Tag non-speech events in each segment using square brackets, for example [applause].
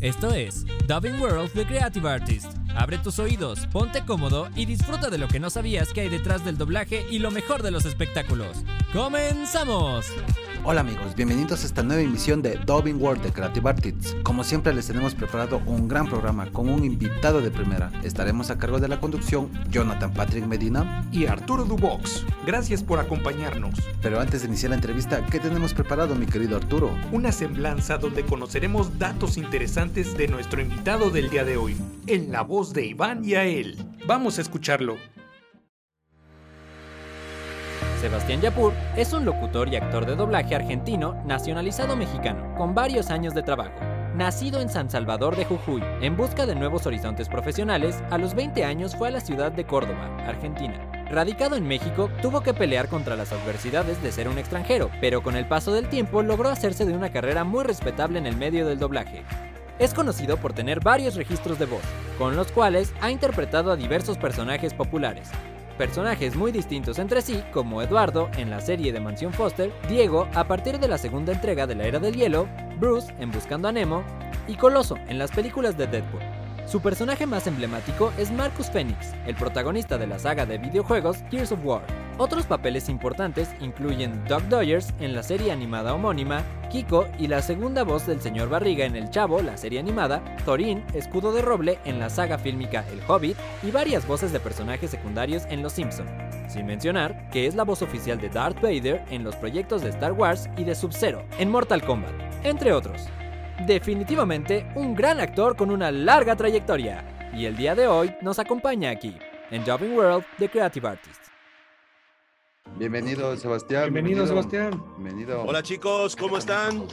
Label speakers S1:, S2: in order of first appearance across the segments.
S1: Esto es Dubbing World The Creative Artist. Abre tus oídos, ponte cómodo y disfruta de lo que no sabías que hay detrás del doblaje y lo mejor de los espectáculos. ¡Comenzamos!
S2: Hola amigos, bienvenidos a esta nueva emisión de Dubbing World de Creative Artists. Como siempre les tenemos preparado un gran programa con un invitado de primera. Estaremos a cargo de la conducción Jonathan Patrick Medina
S3: y Arturo Dubox. Gracias por acompañarnos.
S2: Pero antes de iniciar la entrevista, ¿qué tenemos preparado mi querido Arturo?
S3: Una semblanza donde conoceremos datos interesantes de nuestro invitado del día de hoy, en la voz de Iván y a él. Vamos a escucharlo.
S1: Sebastián Yapur es un locutor y actor de doblaje argentino nacionalizado mexicano, con varios años de trabajo. Nacido en San Salvador de Jujuy, en busca de nuevos horizontes profesionales, a los 20 años fue a la ciudad de Córdoba, Argentina. Radicado en México, tuvo que pelear contra las adversidades de ser un extranjero, pero con el paso del tiempo logró hacerse de una carrera muy respetable en el medio del doblaje. Es conocido por tener varios registros de voz, con los cuales ha interpretado a diversos personajes populares, personajes muy distintos entre sí, como Eduardo en la serie de Mansión Foster, Diego a partir de la segunda entrega de la Era del Hielo, Bruce en Buscando a Nemo y Coloso en las películas de Deadpool. Su personaje más emblemático es Marcus Phoenix, el protagonista de la saga de videojuegos Gears of War. Otros papeles importantes incluyen Doug Dodgers en la serie animada homónima, Kiko y la segunda voz del señor Barriga en El Chavo, la serie animada, Thorin, Escudo de Roble en la saga fílmica El Hobbit y varias voces de personajes secundarios en Los Simpson. Sin mencionar que es la voz oficial de Darth Vader en los proyectos de Star Wars y de Sub-Zero en Mortal Kombat, entre otros. Definitivamente un gran actor con una larga trayectoria. Y el día de hoy nos acompaña aquí, en Jobbing World The Creative Artist.
S2: Bienvenido, Sebastián.
S3: Bienvenido, Sebastián.
S2: Bienvenido.
S4: Hola chicos, ¿cómo están?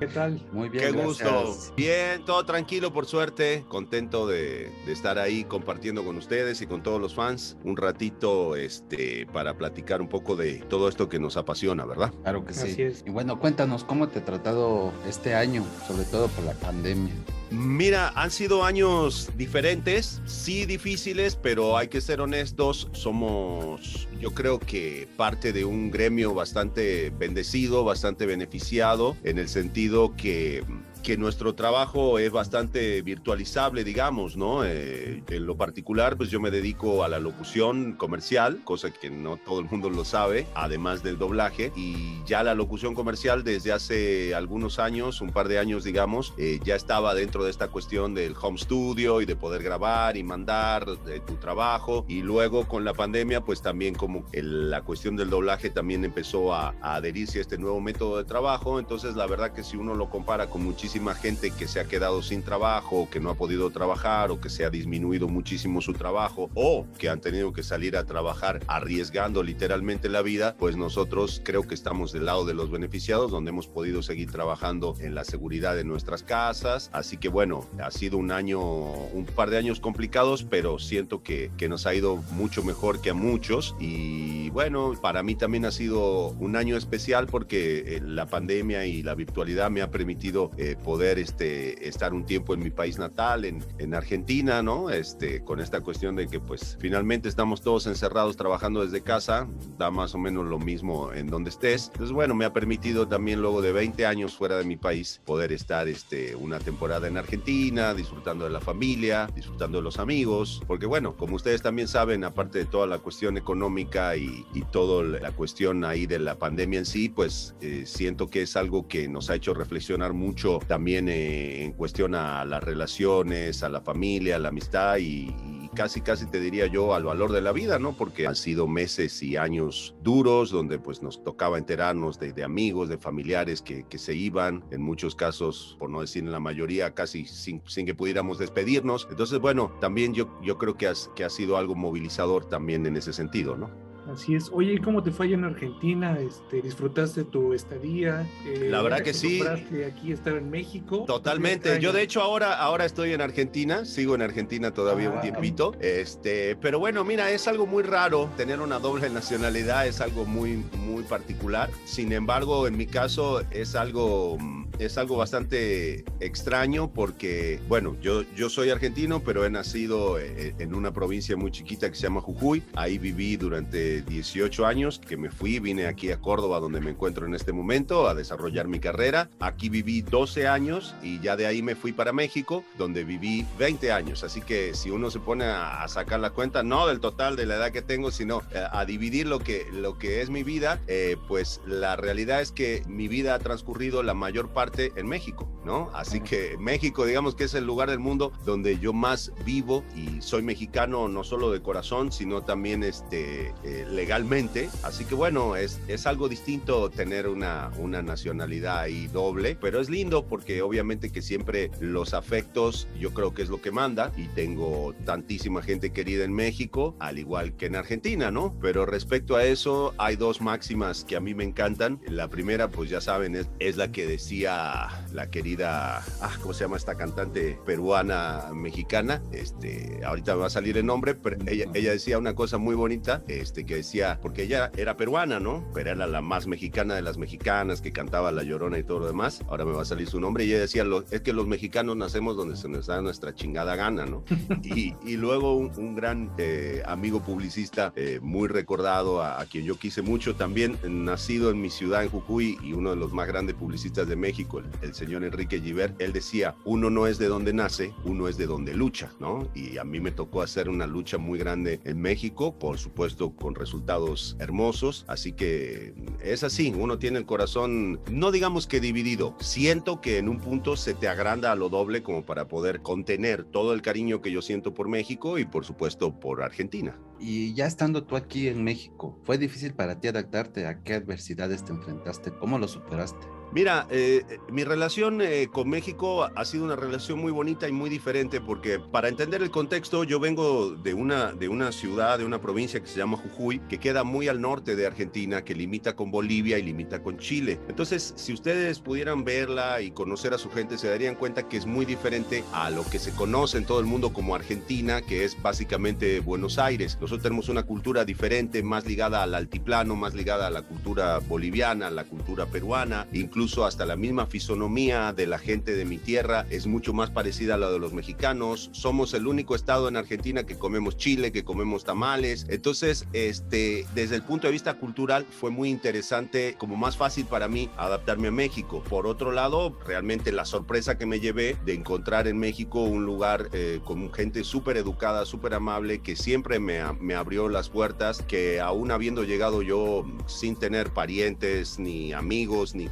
S3: ¿Qué tal?
S2: Muy bien,
S4: Qué
S2: gracias.
S4: gusto. Bien, todo tranquilo por suerte. Contento de, de estar ahí compartiendo con ustedes y con todos los fans un ratito este, para platicar un poco de todo esto que nos apasiona, ¿verdad?
S2: Claro que sí.
S3: Así es.
S2: Y bueno, cuéntanos cómo te ha tratado este año, sobre todo por la pandemia.
S4: Mira, han sido años diferentes, sí difíciles, pero hay que ser honestos, somos yo creo que parte de un gremio bastante bendecido, bastante beneficiado, en el sentido que que nuestro trabajo es bastante virtualizable, digamos, ¿no? Eh, en lo particular, pues yo me dedico a la locución comercial, cosa que no todo el mundo lo sabe, además del doblaje, y ya la locución comercial desde hace algunos años, un par de años, digamos, eh, ya estaba dentro de esta cuestión del home studio y de poder grabar y mandar de tu trabajo, y luego con la pandemia, pues también como el- la cuestión del doblaje también empezó a, a adherirse a este nuevo método de trabajo, entonces la verdad que si uno lo compara con muchísima gente que se ha quedado sin trabajo, que no ha podido trabajar, o que se ha disminuido muchísimo su trabajo, o que han tenido que salir a trabajar arriesgando literalmente la vida, pues nosotros creo que estamos del lado de los beneficiados, donde hemos podido seguir trabajando en la seguridad de nuestras casas. Así que bueno, ha sido un año, un par de años complicados, pero siento que, que nos ha ido mucho mejor que a muchos. Y bueno, para mí también ha sido un año especial porque eh, la pandemia y la virtualidad me ha permitido eh, poder este, estar un tiempo en mi país natal, en, en Argentina, ¿no? Este, con esta cuestión de que pues finalmente estamos todos encerrados trabajando desde casa, da más o menos lo mismo en donde estés. Entonces bueno, me ha permitido también luego de 20 años fuera de mi país poder estar este, una temporada en Argentina, disfrutando de la familia, disfrutando de los amigos, porque bueno, como ustedes también saben, aparte de toda la cuestión económica y, y toda la cuestión ahí de la pandemia en sí, pues eh, siento que es algo que nos ha hecho reflexionar mucho también eh, en cuestión a las relaciones, a la familia, a la amistad y, y casi casi te diría yo al valor de la vida, ¿no? Porque han sido meses y años duros donde pues nos tocaba enterarnos de, de amigos, de familiares que, que, se iban, en muchos casos, por no decir en la mayoría, casi sin, sin que pudiéramos despedirnos. Entonces, bueno, también yo, yo creo que, has, que ha sido algo movilizador también en ese sentido, ¿no?
S3: Así es. Oye, ¿y cómo te fue allá en Argentina? Este, ¿Disfrutaste tu estadía? Eh,
S4: La verdad
S3: ¿ya te
S4: que sí.
S3: aquí estar en México?
S4: Totalmente. Yo de hecho ahora, ahora estoy en Argentina, sigo en Argentina todavía un
S3: Ah.
S4: tiempito. Este, pero bueno, mira, es algo muy raro tener una doble nacionalidad, es algo muy, muy particular. Sin embargo, en mi caso es algo es algo bastante extraño porque, bueno, yo, yo soy argentino, pero he nacido eh, en una provincia muy chiquita que se llama Jujuy. Ahí viví durante 18 años, que me fui, vine aquí a Córdoba, donde me encuentro en este momento, a desarrollar mi carrera. Aquí viví 12 años y ya de ahí me fui para México, donde viví 20 años. Así que si uno se pone a, sacar la cuenta, no del total de la edad que tengo, sino eh, a, dividir lo que, lo que es mi vida, eh, pues la realidad es que mi vida ha transcurrido la mayor parte en México, ¿no? Así que México, digamos que es el lugar del mundo donde yo más vivo y soy mexicano no solo de corazón, sino también este, eh, legalmente. Así que bueno, es, es algo distinto tener una, una nacionalidad ahí doble, pero es lindo porque obviamente que siempre los afectos yo creo que es lo que manda y tengo tantísima gente querida en México, al igual que en Argentina, ¿no? Pero respecto a eso, hay dos máximas que a mí me encantan. La primera, pues ya saben, es, es la que decía la querida, ah, ¿cómo se llama esta cantante peruana mexicana? Este, ahorita me va a salir el nombre, pero ella, ella decía una cosa muy bonita, este, que decía, porque ella era peruana, ¿no? Pero era la más mexicana de las mexicanas que cantaba La Llorona y todo lo demás. Ahora me va a salir su nombre y ella decía, es que los mexicanos nacemos donde se nos da nuestra chingada gana, ¿no? [laughs] Y, y luego un, gran eh, amigo publicista eh, muy recordado, a, quien yo quise mucho, también nacido en mi ciudad, en Jujuy, y uno de los más grandes publicistas de México, el, el señor Enrique Giver, él decía, uno no es de donde nace, uno es de donde lucha, ¿no? Y a mí me tocó hacer una lucha muy grande en México, por supuesto con resultados hermosos, así que es así, uno tiene el corazón, no digamos que dividido, siento que en un punto se te agranda a lo doble como para poder contener todo el cariño que yo siento por México y por supuesto por Argentina.
S2: Y ya estando tú aquí en México, ¿fue difícil para ti adaptarte a qué adversidades te enfrentaste? ¿Cómo lo superaste?
S4: Mira, eh, eh, mi relación eh, con México ha sido una relación muy bonita y muy diferente porque para entender el contexto yo vengo de una, de una ciudad, de una provincia que se llama Jujuy, que queda muy al norte de Argentina, que limita con Bolivia y limita con Chile. Entonces, si ustedes pudieran verla y conocer a su gente, se darían cuenta que es muy diferente a lo que se conoce en todo el mundo como Argentina, que es básicamente Buenos Aires. Nosotros tenemos una cultura diferente, más ligada al altiplano, más ligada a la cultura boliviana, a la cultura peruana, incluso incluso hasta la misma fisonomía de la gente de mi tierra es mucho más parecida a la de los mexicanos. Somos el único estado en Argentina que comemos chile, que comemos tamales. Entonces, este, desde el punto de vista cultural fue muy interesante, como más fácil para mí adaptarme a México. Por otro lado, realmente la sorpresa que me llevé de encontrar en México un lugar eh, con gente súper educada, súper amable, que siempre me, me abrió las puertas, que aún habiendo llegado yo sin tener parientes, ni amigos, ni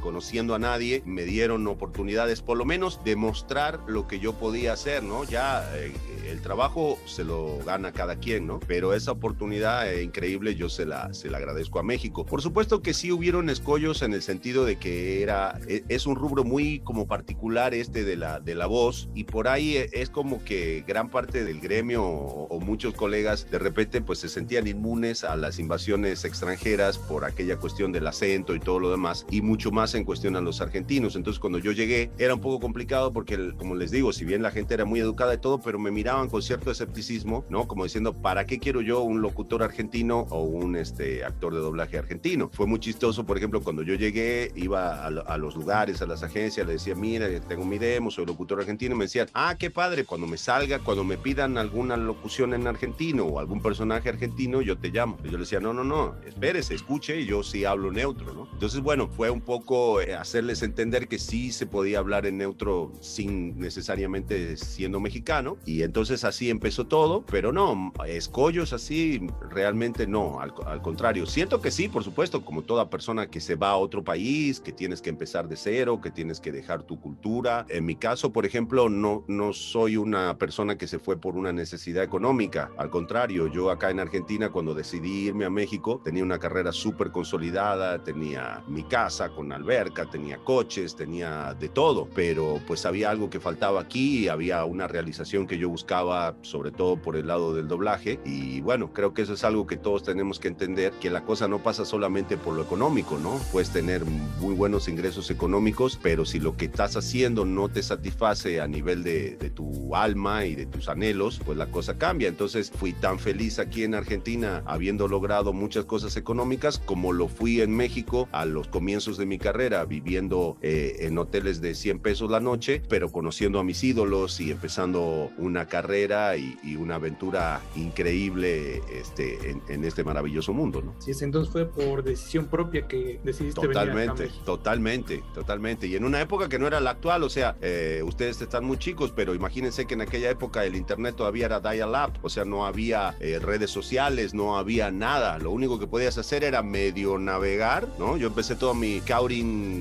S4: conocidos, a nadie, me dieron oportunidades, por lo menos, de mostrar lo que yo podía hacer, ¿no? Ya eh, el trabajo se lo gana cada quien, ¿no? Pero esa oportunidad eh, increíble yo se la, se la agradezco a México. Por supuesto que sí hubieron escollos en el sentido de que era, e, es un rubro muy como particular este de la, de la voz y por ahí eh, es como que gran parte del gremio o, o muchos colegas de repente pues se sentían inmunes a las invasiones extranjeras por aquella cuestión del acento y todo lo demás y mucho más en cuestión a los argentinos. Entonces cuando yo llegué era un poco complicado porque, como les digo, si bien la gente era muy educada y todo, pero me miraban con cierto escepticismo, ¿no? Como diciendo, ¿para qué quiero yo un locutor argentino o un este, actor de doblaje argentino? Fue muy chistoso, por ejemplo, cuando yo llegué, iba a, los lugares, a las agencias, le decía, mira, tengo mi demo, soy locutor argentino, y me decían, ah, qué padre, cuando me salga, cuando me pidan alguna locución en argentino o algún personaje argentino, yo te llamo. Y yo le decía, no, no, no, espérese, escuche, yo sí hablo neutro, ¿no? Entonces, bueno, fue un poco hacerles entender que sí se podía hablar en neutro sin necesariamente siendo mexicano. Y entonces así empezó todo, pero no, escollos así realmente no, al, contrario. Siento que sí, por supuesto, como toda persona que se va a otro país, que tienes que empezar de cero, que tienes que dejar tu cultura. En mi caso, por ejemplo, no, no soy una persona que se fue por una necesidad económica. Al contrario, yo acá en Argentina, cuando decidí irme a México, tenía una carrera súper consolidada, tenía mi casa con alberca, tenía coches, tenía de todo, pero pues había algo que faltaba aquí, había una realización que yo buscaba, sobre todo por el lado del doblaje, y bueno, creo que eso es algo que todos tenemos que entender, que la cosa no pasa solamente por lo económico, ¿no? Puedes tener muy buenos ingresos económicos, pero si lo que estás haciendo no te satisface a nivel de, de tu alma y de tus anhelos, pues la cosa cambia. Entonces fui tan feliz aquí en Argentina habiendo logrado muchas cosas económicas como lo fui en México a los comienzos de mi carrera viviendo eh, en hoteles de 100 pesos la noche, pero conociendo a mis ídolos y empezando una carrera y, una aventura increíble este, en, este maravilloso mundo. ¿no?
S5: Sí, entonces fue por decisión propia que decidiste
S4: totalmente,
S5: venir
S4: Totalmente, totalmente. Y en una época que no era la actual, o sea, eh, ustedes están muy chicos, pero imagínense que en aquella época el internet todavía era dial-up, o sea, no había eh, redes sociales, no había nada. Lo único que podías hacer era medio navegar, ¿no? Yo empecé todo mi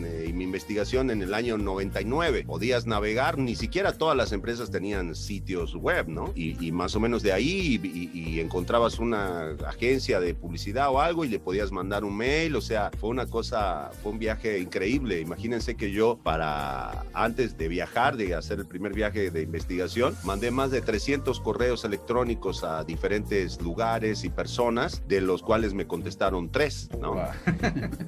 S4: eh, y mi investigación en el año 99. Podías navegar, ni siquiera todas las empresas tenían sitios web, ¿no? Y, más o menos de ahí y, encontrabas una agencia de publicidad o algo y le podías mandar un mail, o sea, fue una cosa, fue un viaje increíble. Imagínense que yo para antes de viajar, de hacer el primer viaje de investigación, mandé más de 300 correos electrónicos a diferentes lugares y personas, de los cuales me contestaron tres, ¿no?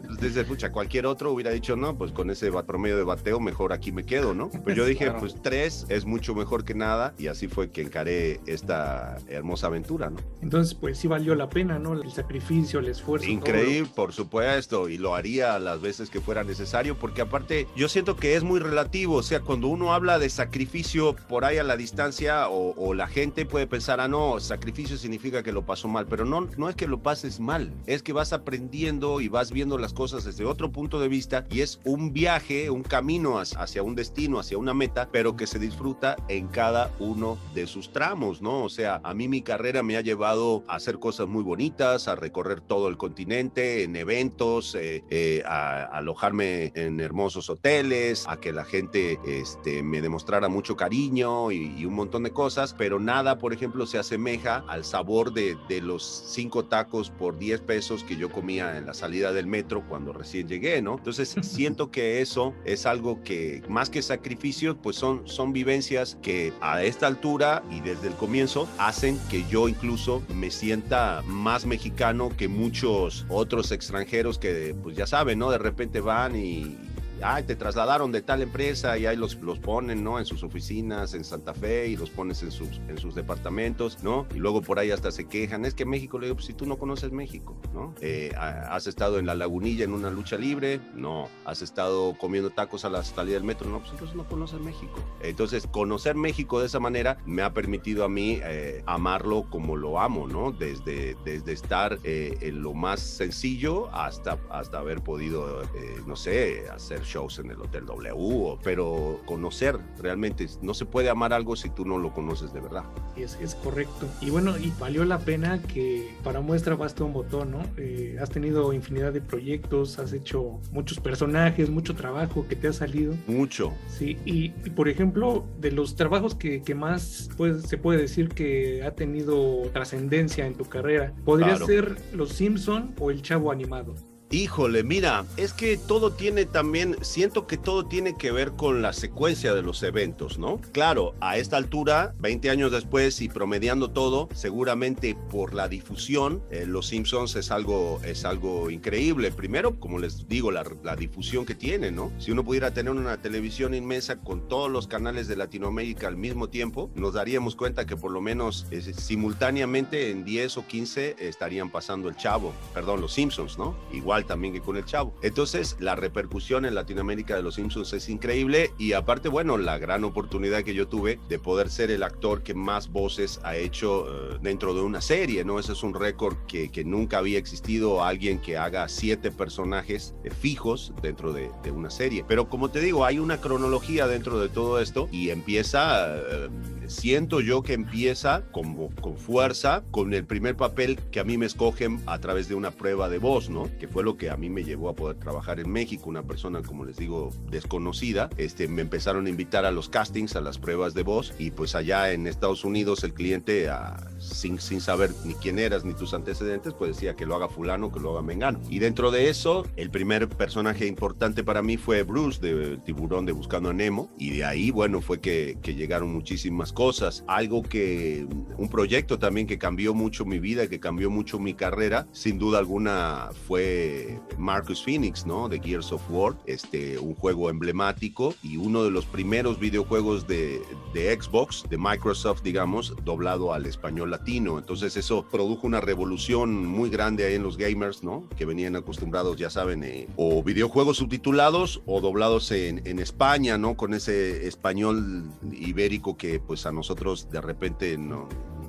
S4: Entonces, pucha, cualquier otro hubiera dicho, no, pues con ese promedio de bateo, mejor aquí me quedo, ¿no? Pues yo [laughs] dije, pues tres es mucho mejor que nada, y así fue que encaré esta hermosa aventura, ¿no?
S5: Entonces, pues sí valió la pena, ¿no? El sacrificio, el esfuerzo.
S4: Increíble, por supuesto, y lo haría las veces que fuera necesario, porque aparte yo siento que es muy relativo, o sea, cuando uno habla de sacrificio por ahí a la distancia, o, o la gente puede pensar, ah, no, sacrificio significa que lo pasó mal, pero no, no es que lo pases mal, es que vas aprendiendo y vas viendo las cosas desde otro punto de vista y es un viaje, un camino hacia un destino, hacia una meta, pero que se disfruta en cada uno de sus tramos, ¿no? O sea, a mí mi carrera me ha llevado a hacer cosas muy bonitas, a recorrer todo el continente en eventos, eh, eh, a, alojarme en hermosos hoteles, a que la gente este, me demostrara mucho cariño y, un montón de cosas, pero nada, por ejemplo, se asemeja al sabor de, de los cinco tacos por 10 pesos que yo comía en la salida del metro cuando recién llegué, ¿no? Entonces [laughs] siento que eso es algo que más que sacrificio, pues son, son vivencias que a esta altura y desde el comienzo hacen que yo incluso me sienta más mexicano que muchos otros extranjeros que pues ya saben, ¿no? De repente van y ay, te trasladaron de tal empresa y ahí los, los ponen, ¿no? En sus oficinas en Santa Fe y los pones en sus, en sus departamentos, ¿no? Y luego por ahí hasta se quejan, es que México, le digo, pues si tú no conoces México, ¿no? Eh, ¿Has estado en la lagunilla en una lucha libre? No. ¿Has estado comiendo tacos a la salida del metro? No, pues entonces no conoces México. Entonces, conocer México de esa manera me ha permitido a mí eh, amarlo como lo amo, ¿no? Desde, desde estar eh, en lo más sencillo hasta, hasta haber podido, no sé, hacer shows en el Hotel W, pero conocer realmente, no se puede amar algo si tú no lo conoces de verdad.
S5: Es, es correcto. Y bueno, y valió la pena que para muestra basta un botón, ¿no? Eh, has tenido infinidad de proyectos, has hecho muchos personajes, mucho trabajo que te ha salido.
S4: Mucho.
S5: Sí, y, por ejemplo, de los trabajos que, que más pues, se puede decir que ha tenido trascendencia en tu carrera, podría ser Los Simpson o El Chavo Animado.
S4: Híjole, mira, es que todo tiene también, siento que todo tiene que ver con la secuencia de los eventos, ¿no? Claro, a esta altura, 20 años después y promediando todo, seguramente por la difusión, eh, Los Simpsons es algo, es algo increíble. Primero, como les digo, la, difusión que tiene, ¿no? Si uno pudiera tener una televisión inmensa con todos los canales de Latinoamérica al mismo tiempo, nos daríamos cuenta que por lo menos simultáneamente en 10 o 15 estarían pasando el Chavo, perdón, Los Simpsons, ¿no? Igual también que con el Chavo. Entonces, la repercusión en Latinoamérica de Los Simpsons es increíble y aparte, bueno, la gran oportunidad que yo tuve de poder ser el actor que más voces ha hecho eh, dentro de una serie, ¿no? Ese es un récord que, que, nunca había existido alguien que haga siete personajes eh, fijos dentro de, de, una serie. Pero como te digo, hay una cronología dentro de todo esto y empieza... Eh, siento yo que empieza con, con fuerza con el primer papel que a mí me escogen a través de una prueba de voz, ¿no? Que fue lo que a mí me llevó a poder trabajar en México, una persona, como les digo, desconocida. Este, me empezaron a invitar a los castings, a las pruebas de voz, y pues allá en Estados Unidos el cliente, ah, sin, sin saber ni quién eras ni tus antecedentes, pues decía que lo haga fulano, que lo haga mengano. Y dentro de eso, el primer personaje importante para mí fue Bruce, de Tiburón de Buscando a Nemo, y de ahí, bueno, fue que, que llegaron muchísimas cosas. Algo que, un proyecto también que cambió mucho mi vida, que cambió mucho mi carrera, sin duda alguna fue Marcus Phoenix, ¿no? De Gears of War, este, un juego emblemático y uno de los primeros videojuegos de, de Xbox, de Microsoft, digamos, doblado al español latino. Entonces eso produjo una revolución muy grande ahí en los gamers, ¿no? Que venían acostumbrados, ya saben, eh, o videojuegos subtitulados o doblados en, en España, ¿no? Con ese español ibérico que pues a nosotros de repente no,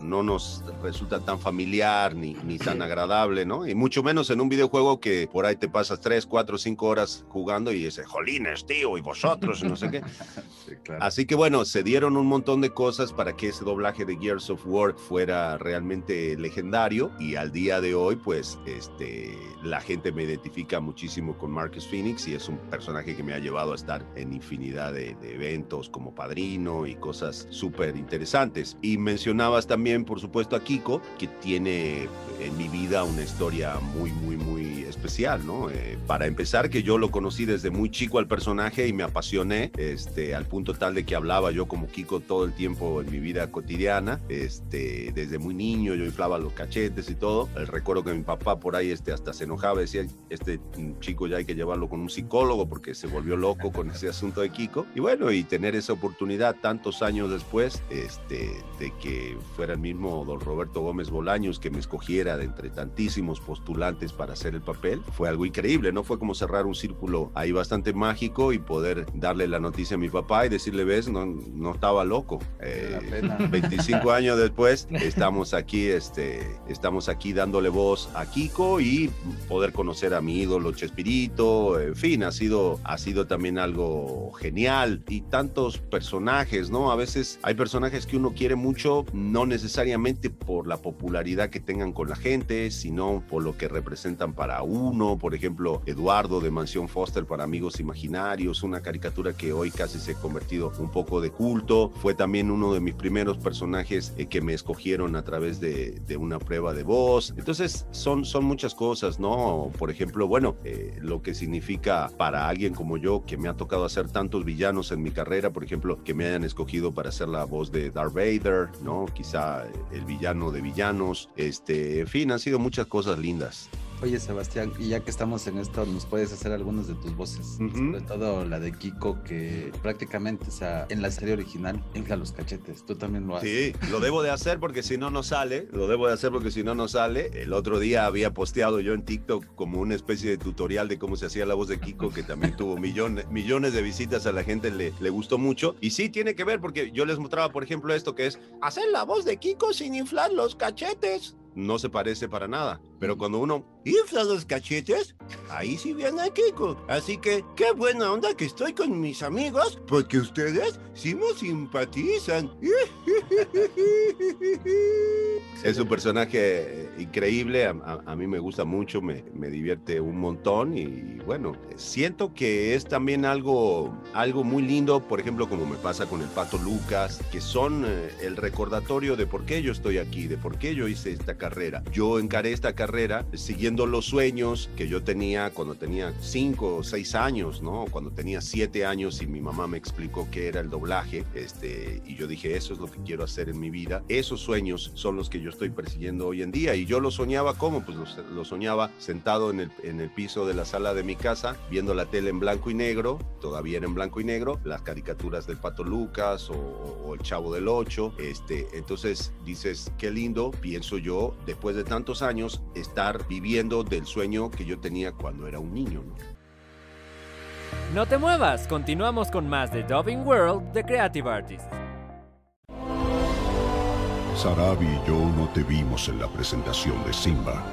S4: no nos resulta tan familiar ni, ni tan agradable, ¿no? Y mucho menos en un videojuego que por ahí te pasas 3, 4, 5 horas jugando y dices, jolines, tío, y vosotros, y no sé qué. [laughs] Así que bueno, se dieron un montón de cosas para que ese doblaje de Gears of War fuera realmente legendario y al día de hoy, pues, este, la gente me identifica muchísimo con Marcus Phoenix y es un personaje que me ha llevado a estar en infinidad de, de eventos como padrino y cosas súper interesantes. Y mencionabas también por supuesto, a Kiko, que tiene en mi vida una historia muy, muy, muy especial, ¿no? Eh, para empezar, que yo lo conocí desde muy chico al personaje y me apasioné, este, al punto tal de que hablaba yo como Kiko todo el tiempo en mi vida cotidiana, este, desde muy niño yo inflaba los cachetes y todo. El recuerdo que mi papá por ahí este, hasta se enojaba, decía, este chico ya hay que llevarlo con un psicólogo porque se volvió loco con ese asunto de Kiko. Y bueno, y tener esa oportunidad tantos años después, este, de que fuera el mismo don Roberto Gómez Bolaños que me escogiera de entre tantísimos postulantes para hacer el papel, fue algo increíble, ¿no? Fue como cerrar un círculo ahí bastante mágico y poder darle la noticia a mi papá y decirle, ves, no, no estaba loco. Eh, 25 [laughs] [laughs] años después estamos aquí, este, estamos aquí dándole voz a Kiko y poder conocer a mi ídolo Chespirito, en fin, ha sido, ha sido también algo genial y tantos personajes, ¿no? A veces hay personajes que uno quiere mucho, no necesariamente por la popularidad que tengan con la gente, sino por lo que representan para uno. Por ejemplo, Eduardo de Mansión Foster para Amigos Imaginarios, una caricatura que hoy casi se ha convertido un poco de culto. Fue también uno de mis primeros personajes eh, que me escogieron a través de, de, una prueba de voz. Entonces, son, son muchas cosas, ¿no? Por ejemplo, bueno, eh, lo que significa para alguien como yo, que me ha tocado hacer tantos villanos en mi carrera, por ejemplo, que me hayan escogido para hacer la voz de Darth Vader, ¿no? Quizá el villano de villanos, este, en fin, han sido muchas cosas lindas.
S2: Oye, Sebastián, y ya que estamos en esto, ¿nos puedes hacer algunas de tus voces? Uh -huh. Sobre todo la de Kiko, que prácticamente, o sea, en la serie original, infla los cachetes. Tú también lo haces.
S4: Sí, lo debo de hacer porque si no, no sale. Lo debo de hacer porque si no, no sale. El otro día había posteado yo en TikTok como una especie de tutorial de cómo se hacía la voz de Kiko, que también tuvo [laughs] millones, millones de visitas a la gente, le, le gustó mucho. Y sí, tiene que ver porque yo les mostraba, por ejemplo, esto que es hacer la voz de Kiko sin inflar los cachetes no se parece para nada. Pero cuando uno infla los cachetes, ahí sí viene a Kiko. Así que qué buena onda que estoy con mis amigos, porque ustedes sí me simpatizan. [laughs] Es un personaje increíble, a, mí me gusta mucho, me, me, divierte un montón y bueno, siento que es también algo, algo muy lindo, por ejemplo, como me pasa con el Pato Lucas, que son eh, el recordatorio de por qué yo estoy aquí, de por qué yo hice esta carrera. Yo encaré esta carrera siguiendo los sueños que yo tenía cuando tenía 5 o 6 años, ¿no? Cuando tenía 7 años y mi mamá me explicó qué era el doblaje, este, y yo dije, eso es lo que quiero hacer en mi vida. Esos sueños son los que yo estoy persiguiendo hoy en día. Y yo lo soñaba, ¿cómo? Pues lo, soñaba sentado en el, en el piso de la sala de mi casa, viendo la tele en blanco y negro, todavía era en blanco y negro, las caricaturas del Pato Lucas o, o el Chavo del Ocho. Este, entonces dices, qué lindo, pienso yo, después de tantos años, estar viviendo del sueño que yo tenía cuando era un niño. ¿no?
S1: No te muevas, continuamos con más de Dubbing World de Creative Artists.
S6: Sarabi y yo no te vimos en la presentación de Simba.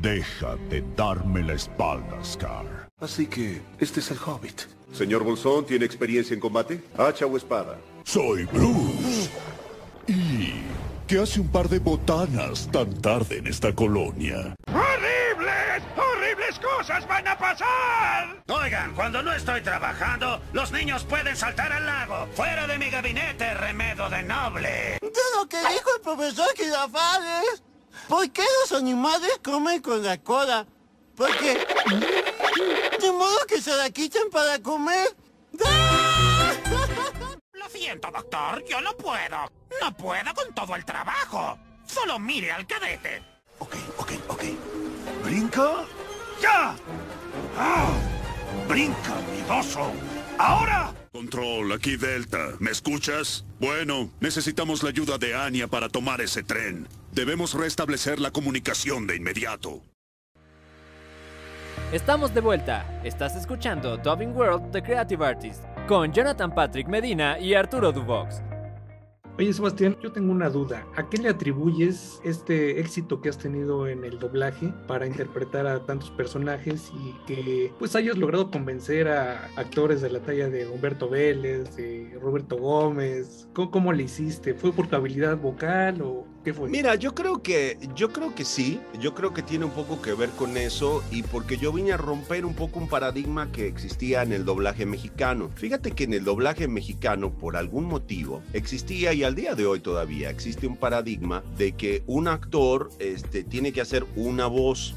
S6: Deja de darme la espalda, Scar.
S7: Así que, este es el Hobbit.
S4: Señor Bolsón, ¿tiene experiencia en combate? ¿Hacha o espada?
S6: Soy Bruce. ¿Y qué hace un par de botanas tan tarde en esta colonia?
S8: ¡Horribles! ¡Horribles cosas van a pasar! Oigan, cuando no estoy trabajando, los niños pueden saltar al lago. Fuera de mi gabinete, remedo de noble.
S9: De lo que dijo el profesor Girafales. ¿Por qué los animales comen con la cola? Porque... De modo que se la quiten para comer. [laughs]
S8: Lo siento, doctor, yo no puedo. No puedo con todo el trabajo. Solo mire al cadete.
S7: Ok, ok, ok. Brinca.
S8: ¡Ya! ¡Ah! ¡Brinca, miedoso! ¡Ahora!
S6: Control, aquí Delta. ¿Me escuchas? Bueno, necesitamos la ayuda de Anya para tomar ese tren. Debemos restablecer la comunicación de inmediato.
S1: Estamos de vuelta. Estás escuchando Dubbing World The Creative Artist con Jonathan Patrick Medina y Arturo Dubox.
S5: Oye, Sebastián, yo tengo una duda. ¿A qué le atribuyes este éxito que has tenido en el doblaje para interpretar a tantos personajes y que pues hayas logrado convencer a actores de la talla de Humberto Vélez, de Roberto Gómez? ¿Cómo, cómo le hiciste? ¿Fue por tu habilidad vocal o
S4: Mira, yo creo que yo creo que sí, yo creo que tiene un poco que ver con eso y porque yo vine a romper un poco un paradigma que existía en el doblaje mexicano. Fíjate que en el doblaje mexicano por algún motivo existía y al día de hoy todavía existe un paradigma de que un actor este tiene que hacer una voz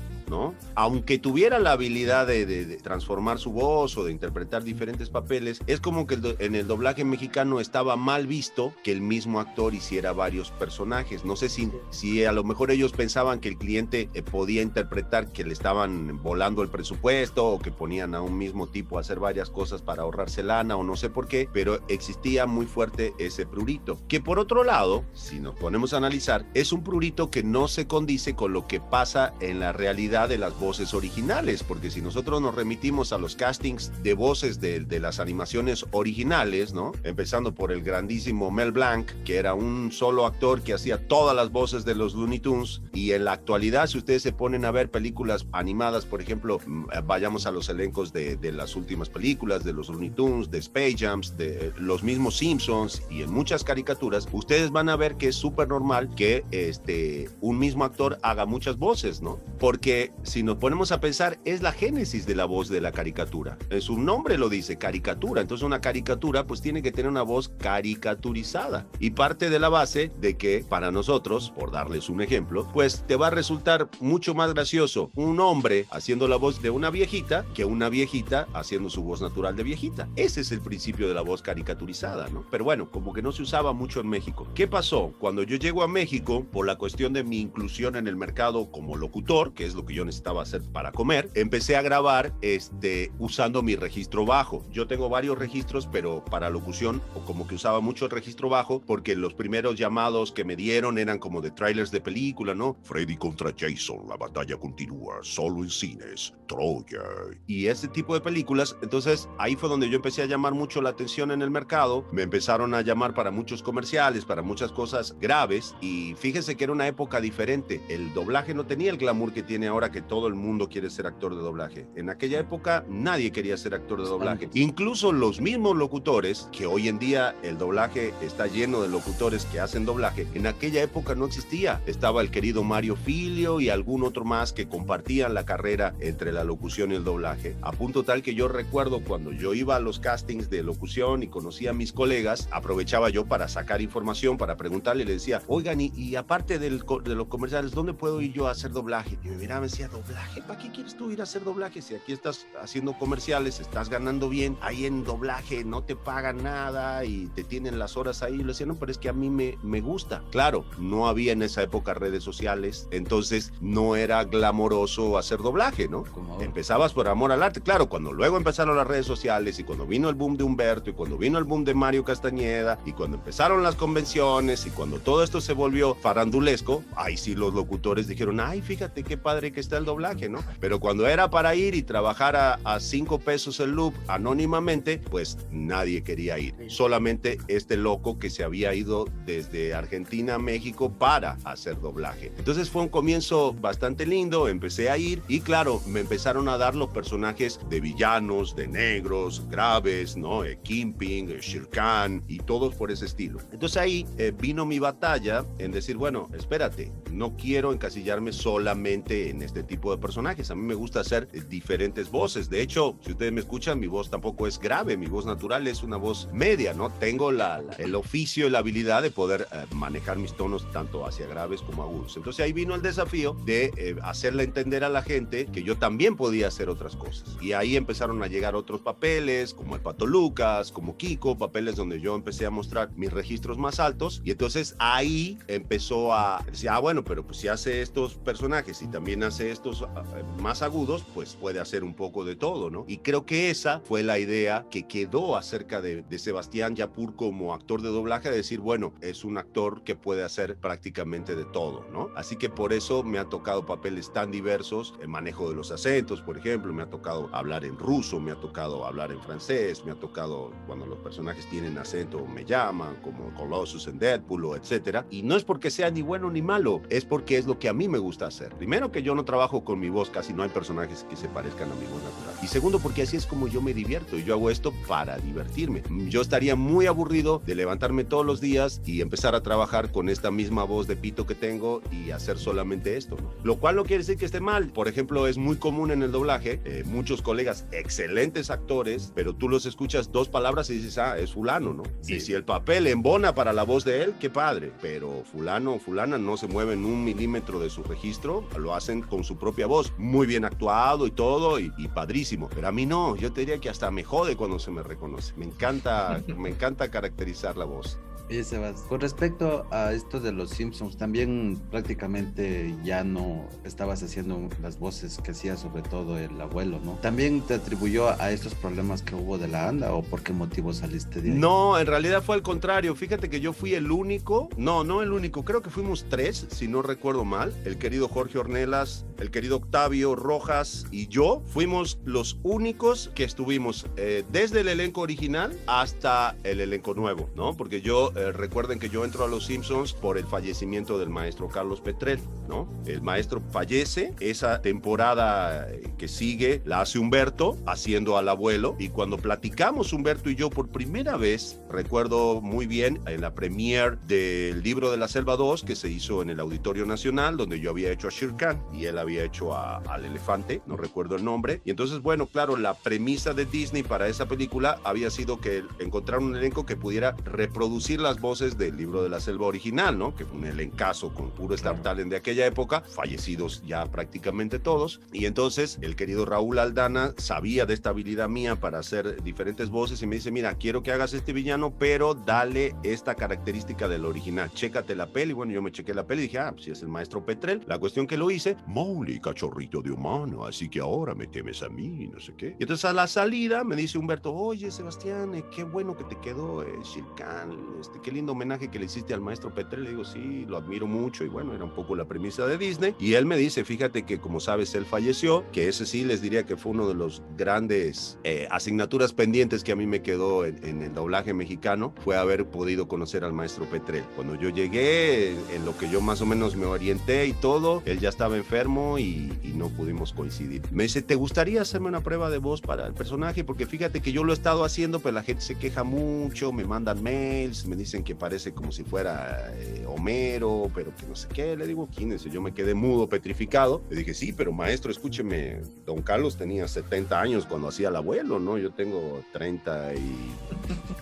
S4: Aunque tuviera la habilidad de, transformar su voz o de interpretar diferentes papeles, es como que en el doblaje mexicano estaba mal visto que el mismo actor hiciera varios personajes. No sé si, si a lo mejor ellos pensaban que el cliente eh, podía interpretar que le estaban volando el presupuesto o que ponían a un mismo tipo a hacer varias cosas para ahorrarse lana o no sé por qué, pero existía muy fuerte ese prurito. Que por otro lado, si nos ponemos a analizar, es un prurito que no se condice con lo que pasa en la realidad de las voces originales, porque si nosotros nos remitimos a los castings de voces de, de, las animaciones originales, ¿no? Empezando por el grandísimo Mel Blanc, que era un solo actor que hacía todas las voces de los Looney Tunes, y en la actualidad, si ustedes se ponen a ver películas animadas, por ejemplo, mm, vayamos a los elencos de, de las últimas películas, de los Looney Tunes, de Space Jams, de los mismos Simpsons y en muchas caricaturas, ustedes van a ver que es súper normal que este, un mismo actor haga muchas voces, ¿no? Porque si nos ponemos a pensar, es la génesis de la voz de la caricatura. En su nombre lo dice, caricatura. Entonces una caricatura pues tiene que tener una voz caricaturizada. Y parte de la base de que para nosotros, por darles un ejemplo, pues te va a resultar mucho más gracioso un hombre haciendo la voz de una viejita que una viejita haciendo su voz natural de viejita. Ese es el principio de la voz caricaturizada, ¿no? Pero bueno, como que no se usaba mucho en México. ¿Qué pasó? Cuando yo llego a México, por la cuestión de mi inclusión en el mercado como locutor, que es lo que yo necesitaba hacer para comer, empecé a grabar este, usando mi registro bajo. Yo tengo varios registros, pero para locución, o como que usaba mucho el registro bajo, porque los primeros llamados que me dieron eran como de trailers de película, ¿no? Freddy contra Jason, la batalla continúa, solo en cines, Troya. Y ese tipo de películas. Entonces ahí fue donde yo empecé a llamar mucho la atención en el mercado. Me empezaron a llamar para muchos comerciales, para muchas cosas graves. Y fíjese que era una época diferente. El doblaje no tenía el glamour que tiene ahora que todo el mundo quiere ser actor de doblaje. En aquella época nadie quería ser actor de doblaje. Incluso los mismos locutores, que hoy en día el doblaje está lleno de locutores que hacen doblaje, en aquella época no existía. Estaba el querido Mario Filio y algún otro más que compartían la carrera entre la locución y el doblaje. A punto tal que yo recuerdo cuando yo iba a los castings de locución y conocía a mis colegas, aprovechaba yo para sacar información, para preguntarle, le decía, oigan, y, aparte del, de los comerciales, ¿dónde puedo ir yo a hacer doblaje? Y me miraba y decía, doblaje, ¿para qué quieres tú ir a hacer doblaje? Si aquí estás haciendo comerciales, estás ganando bien, ahí en doblaje no te pagan nada y te tienen las horas ahí. Le decía, no, pero es que a mí me, me gusta. Claro, no había en esa época redes sociales, entonces no era glamoroso hacer doblaje, ¿no? Empezabas por amor al arte. Claro, cuando luego empezaron las redes sociales y cuando vino el boom de Humberto y cuando vino el boom de Mario Castañeda y cuando empezaron las convenciones y cuando todo esto se volvió farandulesco, ahí sí los locutores dijeron, ay, fíjate qué padre que está el doblaje, ¿no? Pero cuando era para ir y trabajar a, a cinco pesos el loop anónimamente, pues nadie quería ir. Solamente este loco que se había ido desde Argentina a México para hacer doblaje. Entonces fue un comienzo bastante lindo, empecé a ir y claro, me empezaron a dar los personajes de villanos, de negros, graves, ¿no? Eh, Kimping, eh, Shirkan y todos por ese estilo. Entonces ahí eh, vino mi batalla en decir, bueno, espérate, no quiero encasillarme solamente en este tipo de personajes. A mí me gusta hacer diferentes voces. De hecho, si ustedes me escuchan, mi voz tampoco es grave, mi voz natural es una voz media, ¿no? Tengo la, el oficio y la habilidad de poder manejar mis tonos tanto hacia graves como agudos. Entonces ahí vino el desafío de hacerle entender a la gente que yo también podía hacer otras cosas. Y ahí empezaron a llegar otros papeles, como el Pato Lucas, como Kiko, papeles donde yo empecé a mostrar mis registros más altos. Y entonces ahí empezó a decir, ah, bueno, pero pues si hace estos personajes y también hace estos ah, más agudos, pues puede hacer un poco de todo, ¿no? Y creo que esa fue la idea que quedó acerca de, de Sebastián Yapur como actor de doblaje, de decir, bueno, es un actor que puede hacer prácticamente de todo, ¿no? Así que por eso me ha tocado papeles tan diversos, el manejo de los acentos, por ejemplo, me ha tocado hablar en ruso, me ha tocado hablar en francés, me ha tocado cuando los personajes tienen acento, me llaman, como Colossus en Deadpool, etcétera. Y no es porque sea ni bueno ni malo, porque es lo que a mí me gusta hacer. Primero que yo no trabajo con mi voz, casi no hay personajes que se parezcan a mi voz natural. Y segundo porque así es como yo me divierto y yo hago esto para divertirme. Yo estaría muy aburrido de levantarme todos los días y empezar a trabajar con esta misma voz de pito que tengo y hacer solamente esto, ¿no? Lo cual no quiere decir que esté mal. Por ejemplo, es muy común en el doblaje, eh, muchos colegas, excelentes actores, pero tú los escuchas dos palabras y dices, ah, es fulano, ¿no? Y si el papel embona para la voz de él, qué padre, pero fulano o fulana no se mueven un milímetro de su registro, lo hacen con su propia voz, muy bien actuado y todo, y, y padrísimo. Pero a mí no, yo te diría que hasta me jode cuando se me reconoce. Me encanta, [laughs] me encanta caracterizar la voz.
S2: Oye, Sebas, con respecto a esto de los Simpsons, también prácticamente ya no estabas haciendo las voces que hacía sobre todo el abuelo, ¿no? ¿También te atribuyó a estos problemas que hubo de la ANDA o por qué motivo saliste de ahí?
S4: No, en realidad fue al contrario. Fíjate que yo fui el único, no, no el único, creo que fuimos tres, si no recuerdo mal. El querido Jorge Ornelas, el querido Octavio Rojas y yo fuimos los únicos que estuvimos eh, desde el elenco original hasta el elenco nuevo, ¿no? Porque yo eh, recuerden que yo entro a Los Simpsons por el fallecimiento del maestro Carlos Petrel, ¿no? El maestro fallece, esa temporada que sigue la hace Humberto haciendo al abuelo y cuando platicamos Humberto y yo por primera vez, recuerdo muy bien en la premiere del libro de la Selva 2 que se hizo en el Auditorio Nacional donde yo había hecho a Shere y él había hecho a, al elefante, no recuerdo el nombre. Y entonces, bueno, claro, la premisa de Disney para esa película había sido que encontrar un elenco que pudiera reproducir las voces del libro de la selva original, ¿no? Que fue un elencazo con puro Star Talent de aquella época, fallecidos ya prácticamente todos. Y entonces el querido Raúl Aldana sabía de esta habilidad mía para hacer diferentes voces y me dice, mira, quiero que hagas este villano, pero dale esta característica del original. Chécate la peli. Bueno, yo me chequé la peli y dije, ah, pues si es el maestro Petrel. La cuestión que lo hice, Mowgli, cachorrito de humano, así que ahora me temes a mí, no sé qué. Y entonces a la salida me dice Humberto, oye, Sebastián, eh, qué bueno que te quedó eh, Shirkan, este, qué lindo homenaje que le hiciste al maestro Petrel. Le digo, sí, lo admiro mucho y bueno, era un poco la premisa de Disney. Y él me dice, fíjate que como sabes, él falleció, que ese sí les diría que fue uno de los grandes eh, asignaturas pendientes que a mí me quedó en, en, el doblaje mexicano, fue haber podido conocer al maestro Petrel. Cuando yo llegué, en lo que yo más o menos me orienté y todo, él ya estaba enfermo y, y no pudimos coincidir. Me dice, ¿te gustaría hacerme una prueba de voz para el personaje? Porque fíjate que yo lo he estado haciendo, pero la gente se queja mucho, me mandan mails, me dicen que parece como si fuera eh, Homero, pero que no sé qué. Le digo, quínense, yo me quedé mudo, petrificado. Le dije, sí, pero maestro, escúcheme, don Carlos tenía 70 años cuando hacía el abuelo, ¿no? Yo tengo 30 y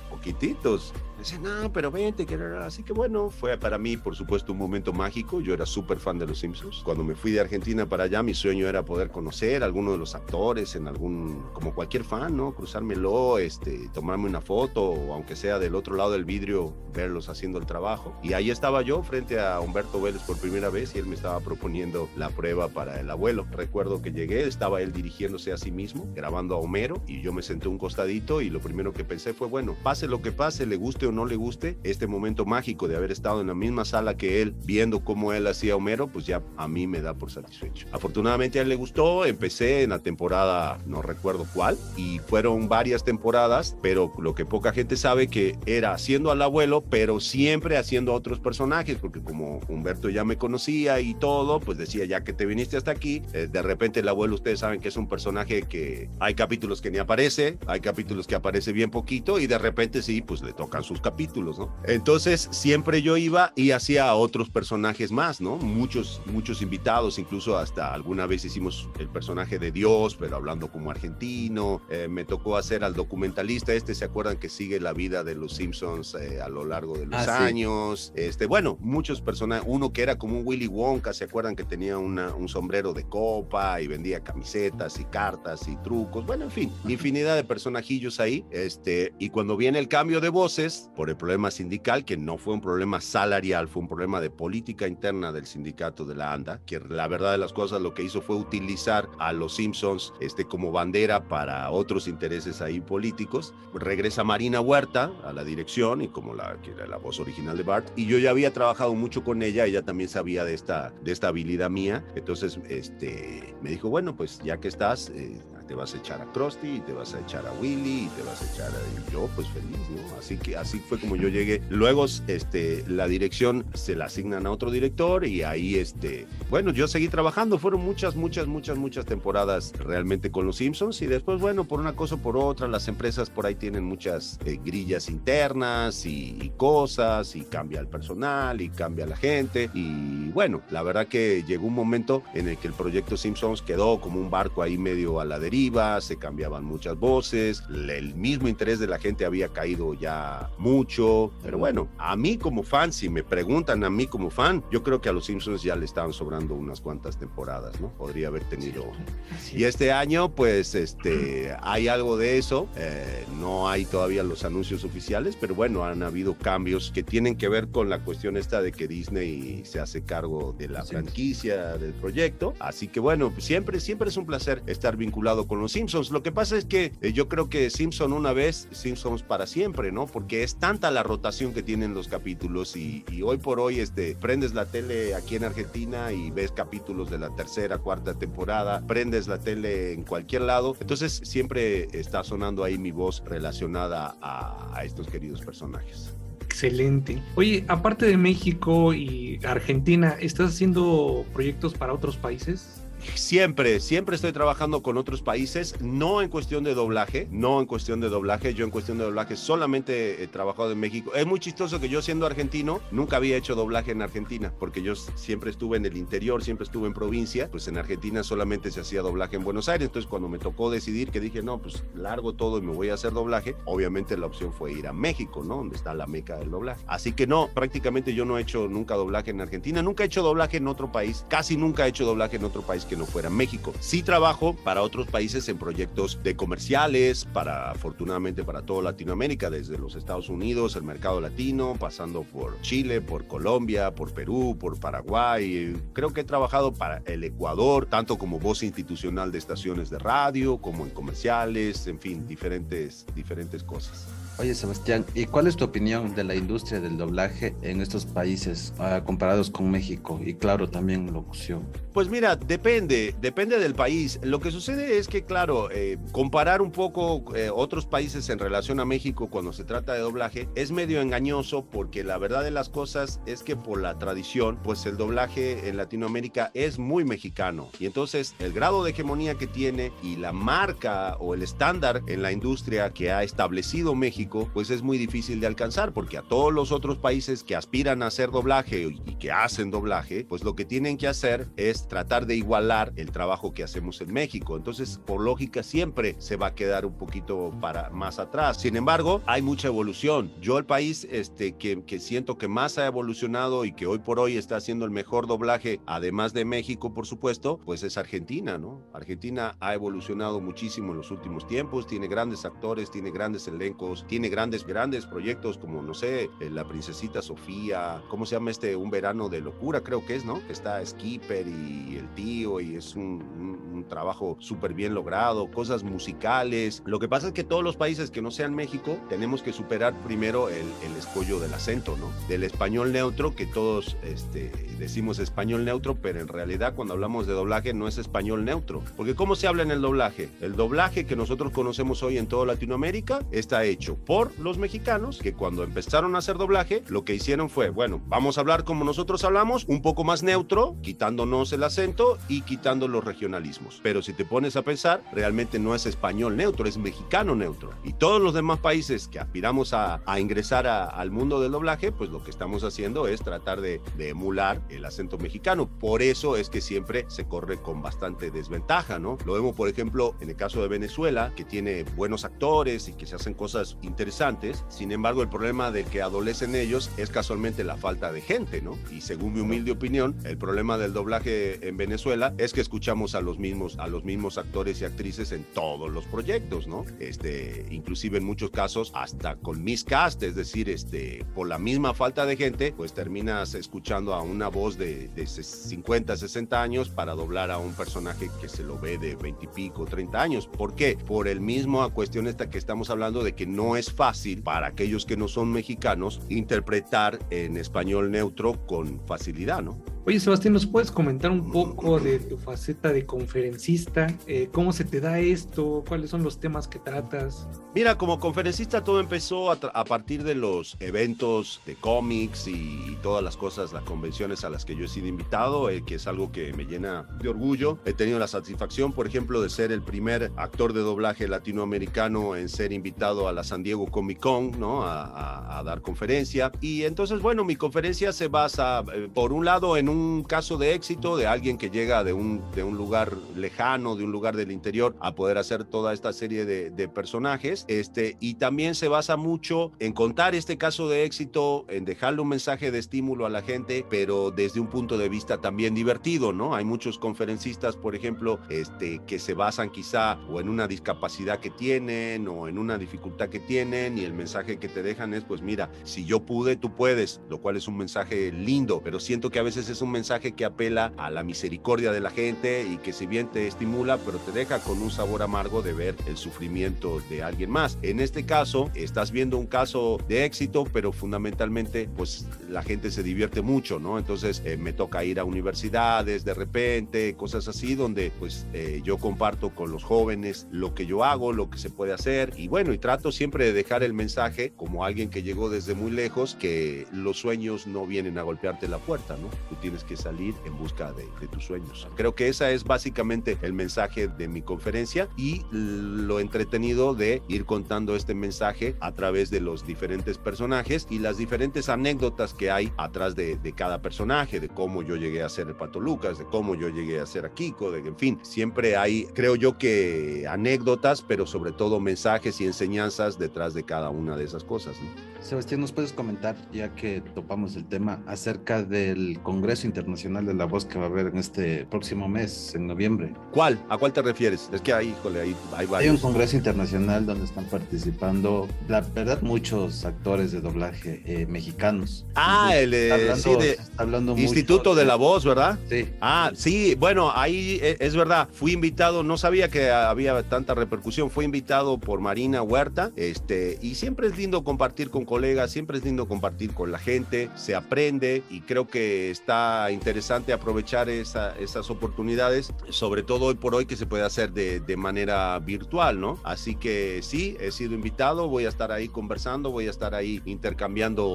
S4: poquititos. Dice, no, pero vente, que así que bueno, fue para mí, por supuesto, un momento mágico. Yo era súper fan de Los Simpsons. Cuando me fui de Argentina para allá, mi sueño era poder conocer a alguno de los actores en algún, como cualquier fan, ¿no? Cruzármelo, este, tomarme una foto, o aunque sea del otro lado del vidrio, verlos haciendo el trabajo. Y ahí estaba yo frente a Humberto Vélez por primera vez y él me estaba proponiendo la prueba para el abuelo. Recuerdo que llegué, estaba él dirigiéndose a sí mismo, grabando a Homero, y yo me senté un costadito y lo primero que pensé fue, bueno, pase lo que pase, le guste o no le guste, este momento mágico de haber estado en la misma sala que él, viendo cómo él hacía Homero, pues ya a mí me da por satisfecho. Afortunadamente a él le gustó, empecé en la temporada, no recuerdo cuál, y fueron varias temporadas, pero lo que poca gente sabe que era haciendo al abuelo, pero siempre haciendo otros personajes, porque como Humberto ya me conocía y todo, pues decía, ya que te viniste hasta aquí, eh, de repente el abuelo, ustedes saben que es un personaje que hay capítulos que ni aparece, hay capítulos que aparece bien poquito, y de repente sí, pues le tocan sus capítulos, ¿no? Entonces siempre yo iba y hacía otros personajes más, ¿no? Muchos, muchos invitados, incluso hasta alguna vez hicimos el personaje de Dios, pero hablando como argentino. Eh, me tocó hacer al documentalista este, ¿se acuerdan que sigue la vida de los Simpsons eh, a lo largo de los ah, años? Sí. Este, bueno, muchos personajes, uno que era como un Willy Wonka, ¿se acuerdan que tenía una, un sombrero de copa y vendía camisetas y cartas y trucos? Bueno, en fin, infinidad de personajillos ahí. Este, y cuando viene el cambio de voces, por el problema sindical, que no fue un problema salarial, fue un problema de política interna del sindicato de la ANDA, que la verdad de las cosas lo que hizo fue utilizar a los Simpsons este, como bandera para otros intereses ahí políticos. Regresa Marina Huerta a la dirección y como la, que era la voz original de Bart, y yo ya había trabajado mucho con ella, ella también sabía de esta, de esta habilidad mía, entonces este, me dijo, bueno, pues ya que estás, eh, te vas a echar a Krusty, y te vas a echar a Willy, y te vas a echar a... Yo, pues feliz, ¿no? Así que así fue como yo llegué. Luego, este, la dirección se la asignan a otro director y ahí, este, bueno, yo seguí trabajando. Fueron muchas, muchas, muchas, muchas temporadas realmente con los Simpsons y después, bueno, por una cosa o por otra, las empresas por ahí tienen muchas eh, grillas internas y, y cosas y cambia el personal y cambia la gente y bueno, la verdad que llegó un momento en el que el proyecto Simpsons quedó como un barco ahí medio a la deriva se cambiaban muchas voces, el mismo interés de la gente había caído ya mucho, pero bueno, a mí como fan, si me preguntan a mí como fan, yo creo que a los Simpsons ya le estaban sobrando unas cuantas temporadas, ¿no? Podría haber tenido. Y este año, pues, este, hay algo de eso, eh, no hay todavía los anuncios oficiales, pero bueno, han habido cambios que tienen que ver con la cuestión esta de que Disney se hace cargo de la franquicia del proyecto, así que bueno, siempre, siempre es un placer estar vinculado con los Simpsons. Lo que pasa es que eh, yo creo que Simpson una vez, Simpsons para siempre, ¿no? Porque es tanta la rotación que tienen los capítulos y, hoy por hoy este, prendes la tele aquí en Argentina y ves capítulos de la tercera, cuarta temporada, prendes la tele en cualquier lado. Entonces siempre está sonando ahí mi voz relacionada a, a estos queridos personajes.
S5: Excelente. Oye, aparte de México y Argentina, ¿estás haciendo proyectos para otros países?
S4: Siempre, siempre estoy trabajando con otros países, no en cuestión de doblaje, no en cuestión de doblaje, yo en cuestión de doblaje solamente he trabajado en México. Es muy chistoso que yo siendo argentino nunca había hecho doblaje en Argentina, porque yo siempre estuve en el interior, siempre estuve en provincia, pues en Argentina solamente se hacía doblaje en Buenos Aires, entonces cuando me tocó decidir que dije, no, pues largo todo y me voy a hacer doblaje, obviamente la opción fue ir a México, ¿no? Donde está la meca del doblaje. Así que no, prácticamente yo no he hecho nunca doblaje en Argentina, nunca he hecho doblaje en otro país, casi nunca he hecho doblaje en otro país que no fuera México. Sí trabajo para otros países en proyectos de comerciales, para afortunadamente para toda Latinoamérica, desde los Estados Unidos, el mercado latino, pasando por Chile, por Colombia, por Perú, por Paraguay. Creo que he trabajado para el Ecuador, tanto como voz institucional de estaciones de radio, como en comerciales, en fin, diferentes, diferentes cosas.
S2: Oye, Sebastián, ¿y cuál es tu opinión de la industria del doblaje en estos países ah, comparados con México y claro, también locución?
S4: Pues mira, depende, depende del país. Lo que sucede es que, claro, eh, comparar un poco eh, otros países en relación a México cuando se trata de doblaje es medio engañoso porque la verdad de las cosas es que por la tradición, pues el doblaje en Latinoamérica es muy mexicano y entonces el grado de hegemonía que tiene y la marca o el estándar en la industria que ha establecido México pues es muy difícil de alcanzar porque a todos los otros países que aspiran a hacer doblaje y que hacen doblaje, pues lo que tienen que hacer es tratar de igualar el trabajo que hacemos en México. Entonces, por lógica, siempre se va a quedar un poquito para más atrás. Sin embargo, hay mucha evolución. Yo el país este, que, que siento que más ha evolucionado y que hoy por hoy está haciendo el mejor doblaje, además de México, por supuesto, pues es Argentina, ¿no? Argentina ha evolucionado muchísimo en los últimos tiempos, tiene grandes actores, tiene grandes elencos, tiene grandes, grandes proyectos como, no sé, eh, La Princesita Sofía, ¿cómo se llama este? Un verano de locura, creo que es, ¿no? Que está Skipper y el tío y es un, trabajo súper bien logrado, cosas musicales. Lo que pasa es que todos los países que no sean México tenemos que superar primero el, el escollo del acento, ¿no? Del español neutro, que todos este, decimos español neutro, pero en realidad cuando hablamos de doblaje no es español neutro. Porque ¿cómo se habla en el doblaje? El doblaje que nosotros conocemos hoy en toda Latinoamérica está hecho por los mexicanos que cuando empezaron a hacer doblaje, lo que hicieron fue, bueno, vamos a hablar como nosotros hablamos, un poco más neutro, quitándonos el acento y quitando los regionalismos. Pero si te pones a pensar, realmente no es español neutro, es mexicano neutro. Y todos los demás países que aspiramos a, ingresar al mundo del doblaje, pues lo que estamos haciendo es tratar de, de emular el acento mexicano. Por eso es que siempre se corre con bastante desventaja, ¿no? Lo vemos, por ejemplo, en el caso de Venezuela, que tiene buenos actores y que se hacen cosas interesantes. Sin embargo, el problema del que adolecen ellos es casualmente la falta de gente, ¿no? Y según mi humilde opinión, el problema del doblaje en Venezuela es que escuchamos a los mismos, a los mismos actores y actrices en todos los proyectos, ¿no? Este, inclusive en muchos casos hasta con miscast, es decir, este, por la misma falta de gente, pues terminas escuchando a una voz de, de 50, 60 años para doblar a un personaje que se lo ve de 20 y pico, 30 años. ¿Por qué? Por el mismo cuestión esta que estamos hablando de que no es fácil para aquellos que no son mexicanos interpretar en español neutro con facilidad, ¿no?
S5: Oye, Sebastián, ¿nos puedes comentar un poco de tu faceta de conferencista? Eh, ¿Cómo se te da esto? ¿Cuáles son los temas que tratas?
S4: Mira, como conferencista todo empezó a, a partir de los eventos de cómics y, todas las cosas, las convenciones a las que yo he sido invitado, eh, que es algo que me llena de orgullo. He tenido la satisfacción, por ejemplo, de ser el primer actor de doblaje latinoamericano en ser invitado a la San Diego Comic Con, ¿no? A, a, a dar conferencia. Y entonces, bueno, mi conferencia se basa, eh, por un lado, en un caso de éxito de alguien que llega de un, de un lugar lejano, de un lugar del interior, a poder hacer toda esta serie de, de, personajes. Este, y también se basa mucho en contar este caso de éxito, en dejarle un mensaje de estímulo a la gente, pero desde un punto de vista también divertido, ¿no? Hay muchos conferencistas, por ejemplo, este, que se basan quizá o en una discapacidad que tienen o en una dificultad que tienen y el mensaje que te dejan es, pues mira, si yo pude, tú puedes, lo cual es un mensaje lindo, pero siento que a veces es un mensaje que apela a la misericordia de la gente y que si bien te estimula, pero te deja con un sabor amargo de ver el sufrimiento de alguien más. En este caso, estás viendo un caso de éxito, pero fundamentalmente, pues la gente se divierte mucho, ¿no? Entonces eh, me toca ir a universidades de repente, cosas así, donde pues eh, yo comparto con los jóvenes lo que yo hago, lo que se puede hacer y bueno, y trato siempre de dejar el mensaje como alguien que llegó desde muy lejos, que los sueños no vienen a golpearte la puerta, ¿no? Tú tienes que salir en busca de, de, tus sueños. Creo que esa es básicamente el mensaje de mi conferencia y lo entretenido de ir contando este mensaje a través de los diferentes personajes y las diferentes anécdotas que hay atrás de, de cada personaje, de cómo yo llegué a ser el Pato Lucas, de cómo yo llegué a ser a Kiko, de en fin, siempre hay, creo yo que anécdotas, pero sobre todo mensajes y enseñanzas detrás de cada una de esas cosas. ¿no?
S2: Sebastián, ¿nos puedes comentar, ya que topamos el tema, acerca del Congreso Internacional de la Voz que va a haber en este próximo mes, en noviembre?
S4: ¿Cuál? ¿A cuál te refieres? Es que ahí, híjole, ahí hay varios.
S2: Hay un Congreso Internacional donde están participando, la verdad, muchos actores de doblaje eh, mexicanos.
S4: Ah, el eh,
S2: hablando,
S4: sí, de,
S2: hablando
S4: Instituto
S2: mucho,
S4: de la Voz, ¿verdad?
S2: Sí.
S4: Ah, sí, bueno, ahí es, es verdad, fui invitado, no sabía que había tanta repercusión, fui invitado por Marina Huerta, este, y siempre es lindo compartir con colegas, siempre es lindo compartir con la gente, se aprende y creo que está interesante aprovechar esa, esas oportunidades, sobre todo hoy por hoy que se puede hacer de, de, manera virtual, ¿no? Así que sí, he sido invitado, voy a estar ahí conversando, voy a estar ahí intercambiando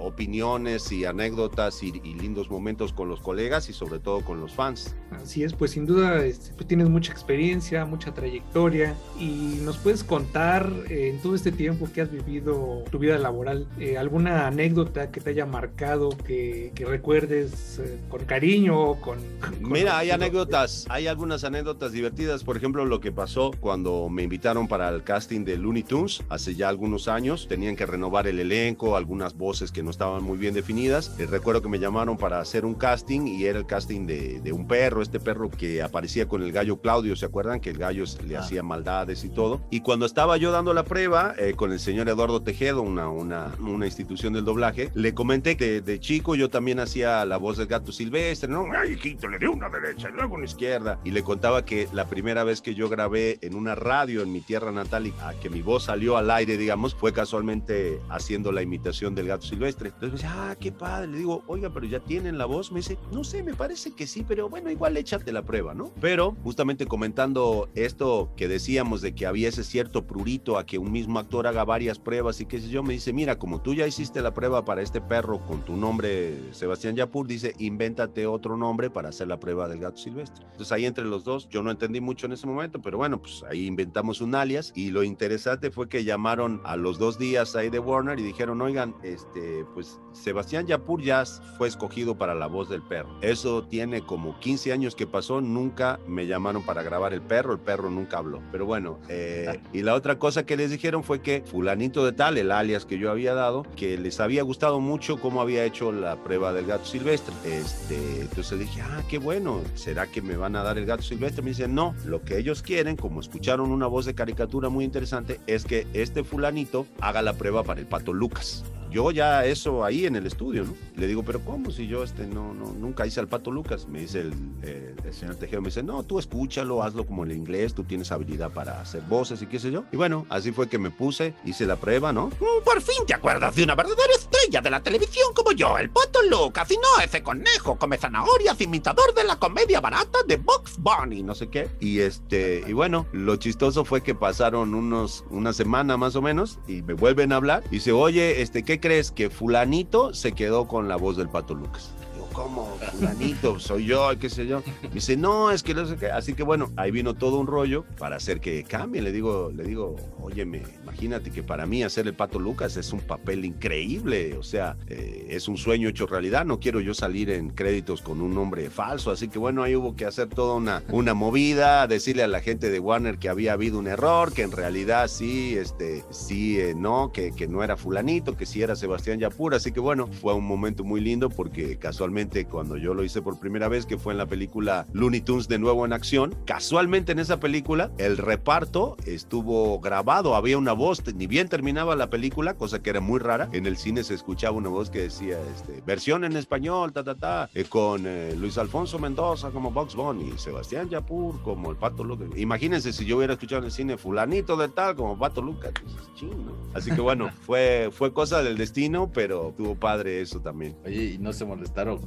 S4: opiniones y anécdotas y, y lindos momentos con los colegas y sobre todo con los fans.
S5: Así es, pues sin duda este, tienes mucha experiencia, mucha trayectoria y nos puedes contar eh, en todo este tiempo que has vivido tu vida laboral, eh, alguna anécdota que te haya marcado, que, que recuerdes eh, con cariño, con... [laughs] con
S4: Mira, hay anécdotas, hay algunas anécdotas divertidas, por ejemplo, lo que pasó cuando me invitaron para el casting de Looney Tunes hace ya algunos años, tenían que renovar el elenco, algunas voces que no estaban muy bien definidas, les recuerdo que me llamaron para hacer un casting y era el casting de, de un perro, este perro que aparecía con el gallo Claudio, ¿se acuerdan? Que el gallo le ah. hacía maldades y todo. Y cuando estaba yo dando la prueba eh, con el señor Eduardo Tejedo, una, una, una, institución del doblaje, le comenté que de chico yo también hacía la voz del gato silvestre, ¿no? Ay, hijito, le dio una derecha y luego una izquierda. Y le contaba que la primera vez que yo grabé en una radio en mi tierra natal y a que mi voz salió al aire, digamos, fue casualmente haciendo la imitación del gato silvestre. Entonces me dice, ah, qué padre. Le digo, oiga, pero ya tienen la voz. Me dice, no sé, me parece que sí, pero bueno, igual échate la prueba, ¿no? Pero justamente comentando esto que decíamos de que había ese cierto prurito a que un mismo actor haga varias pruebas y qué sé yo, me dice, mira, como tú ya hiciste la prueba para este perro con tu nombre, Sebastián Yapur, dice, dice, invéntate otro nombre para hacer la prueba del gato silvestre. Entonces ahí entre los dos, yo no entendí mucho en ese momento, pero bueno, pues ahí inventamos un alias y lo interesante fue que llamaron a los dos días ahí de Warner y dijeron, oigan, este, pues Sebastián Yapur ya fue escogido para la voz del perro. Eso tiene como 15 años que pasó, nunca me llamaron para grabar el perro, el perro nunca habló. Pero bueno, eh, [laughs] y la otra cosa que les dijeron fue que fulanito de tal, el alias que yo había dado, que les había gustado mucho cómo había hecho la prueba del gato silvestre. Este, entonces dije, ah, qué bueno, ¿será que me van a dar el gato silvestre? Me dicen, no, lo que ellos quieren, como escucharon una voz de caricatura muy interesante, es que este fulanito haga la prueba para el pato Lucas yo ya eso ahí en el estudio, ¿no? Le digo, pero ¿cómo si yo este no, no nunca hice al Pato Lucas? Me dice el, el señor Tejero, me dice, no, tú escúchalo, hazlo como en inglés, tú tienes habilidad para hacer voces y qué sé yo. Y bueno, así fue que me puse, hice la prueba, ¿no?
S8: Mm, por fin te acuerdas de una verdadera estrella de la televisión como yo, el Pato Lucas, y no ese conejo come zanahorias, imitador de la comedia barata de Box Bunny, no sé qué.
S4: Y este, y bueno, lo chistoso fue que pasaron unos, una semana más o menos y me vuelven a hablar y dice, oye, este, ¿qué crees que fulanito se quedó con la voz del Pato Lucas? ¿Cómo? Fulanito, soy yo, qué sé yo. Me dice, no, es que no sé qué. Así que bueno, ahí vino todo un rollo para hacer que cambie. Le digo, le digo, óyeme, imagínate que para mí hacer el Pato Lucas es un papel increíble. O sea, eh, es un sueño hecho realidad. No quiero yo salir en créditos con un nombre falso. Así que bueno, ahí hubo que hacer toda una, una movida, decirle a la gente de Warner que había habido un error, que en realidad sí, este, sí, eh, no, que, que no era fulanito, que sí era Sebastián Yapur. Así que bueno, fue un momento muy lindo porque casualmente cuando yo lo hice por primera vez, que fue en la película Looney Tunes de nuevo en acción, casualmente en esa película el reparto estuvo grabado, había una voz, ni bien terminaba la película, cosa que era muy rara, en el cine se escuchaba una voz que decía, este, versión en español, ta, ta, ta, eh, con eh, Luis Alfonso Mendoza como Box Bunny, Sebastián Yapur como el Pato Lucas. Imagínense si yo hubiera escuchado en el cine fulanito de tal como Pato Lucas, pues, Así que bueno, [laughs] fue, fue cosa del destino, pero tuvo padre eso también.
S2: Oye, ¿y no se molestaron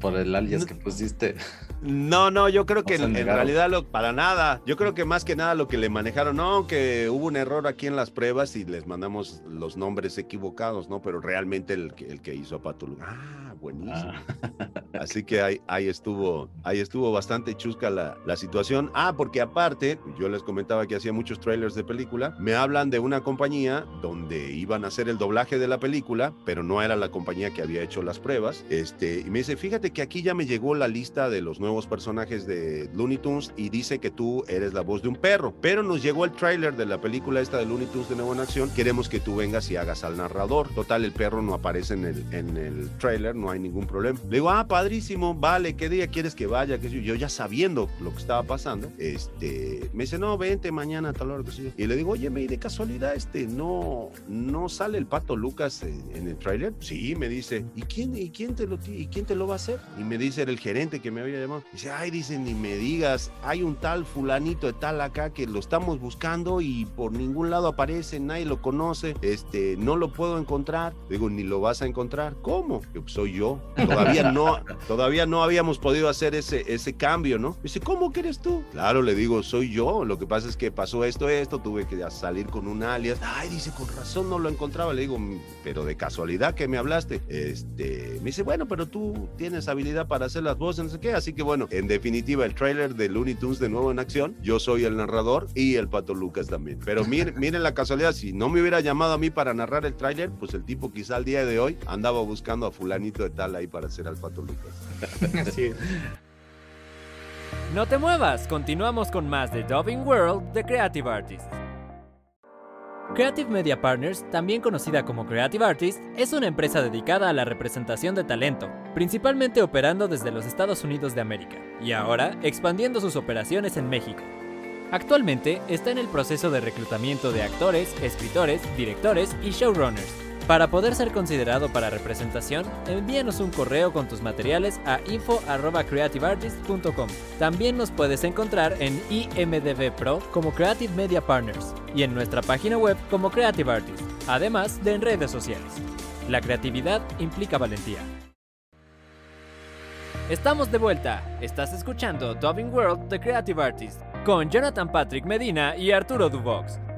S2: por el alias que pusiste.
S4: No, no, yo creo que en, realidad lo, para nada. Yo creo que más que nada lo que le manejaron, no, que hubo un error aquí en las pruebas y les mandamos los nombres equivocados, ¿no? Pero realmente el, el que hizo a Pato Ah, buenísimo. Ah. [laughs] Así que ahí, ahí, estuvo, ahí estuvo bastante chusca la, la situación. Ah, porque aparte, yo les comentaba que hacía muchos trailers de película, me hablan de una compañía donde iban a hacer el doblaje de la película, pero no era la compañía que había hecho las pruebas. Este, y me dice, fíjate que aquí ya me llegó la lista de los nuevos personajes de Looney Tunes y dice que tú eres la voz de un perro, pero nos llegó el trailer de la película esta de Looney Tunes de nuevo en acción, queremos que tú vengas y hagas al narrador. Total, el perro no aparece en el, en el trailer, no hay ningún problema. Le digo, ah, padrísimo, vale, ¿qué día quieres que vaya? que yo ya sabiendo lo que estaba pasando, este, me dice, no, vente mañana tal hora. Y le digo, oye, me de casualidad, este, no, no sale el pato Lucas en, el trailer. Sí, me dice, ¿y quién, y quién te lo, y quién te lo va a hacer? Y me dice, era el gerente que me había llamado. Dice, ay, dice, ni me digas, hay un tal fulanito de tal acá que lo estamos buscando y por ningún lado aparece, nadie lo conoce, este, no lo puedo encontrar. Digo, ni lo vas a encontrar. ¿Cómo? Yo, pues soy yo. Todavía no, [laughs] todavía no habíamos podido hacer ese, ese cambio, ¿no? Dice, ¿cómo que eres tú? Claro, le digo, soy yo. Lo que pasa es que pasó esto, esto, tuve que salir con un alias. Ay, dice, con razón no lo encontraba. Le digo, pero de casualidad que me hablaste. Este, me dice, bueno, pero tú tienes habilidad para hacer las voces, no sé qué. Así que bueno, en definitiva, el trailer de Looney Tunes de nuevo en acción. Yo soy el narrador y el Pato Lucas también. Pero miren, [laughs] miren la casualidad, si no me hubiera llamado a mí para narrar el trailer, pues el tipo quizá al día de hoy andaba buscando a fulanito de tal ahí para hacer al Pato Lucas. [laughs]
S1: Así No te muevas, continuamos con más de Dubbing World de Creative Artists. Creative Media Partners, también conocida como Creative Artists, es una empresa dedicada a la representación de talento, principalmente operando desde los Estados Unidos de América, y ahora expandiendo sus operaciones en México. Actualmente está en el proceso de reclutamiento de actores, escritores, directores y showrunners para poder ser considerado para representación, envíanos un correo con tus materiales a info.creativeartist.com. También nos puedes encontrar en IMDB Pro como Creative Media Partners y en nuestra página web como Creative Artist, además de en redes sociales. La creatividad implica valentía. Estamos de vuelta. Estás escuchando Dubbing World The Creative Artist con Jonathan Patrick Medina y Arturo Dubox.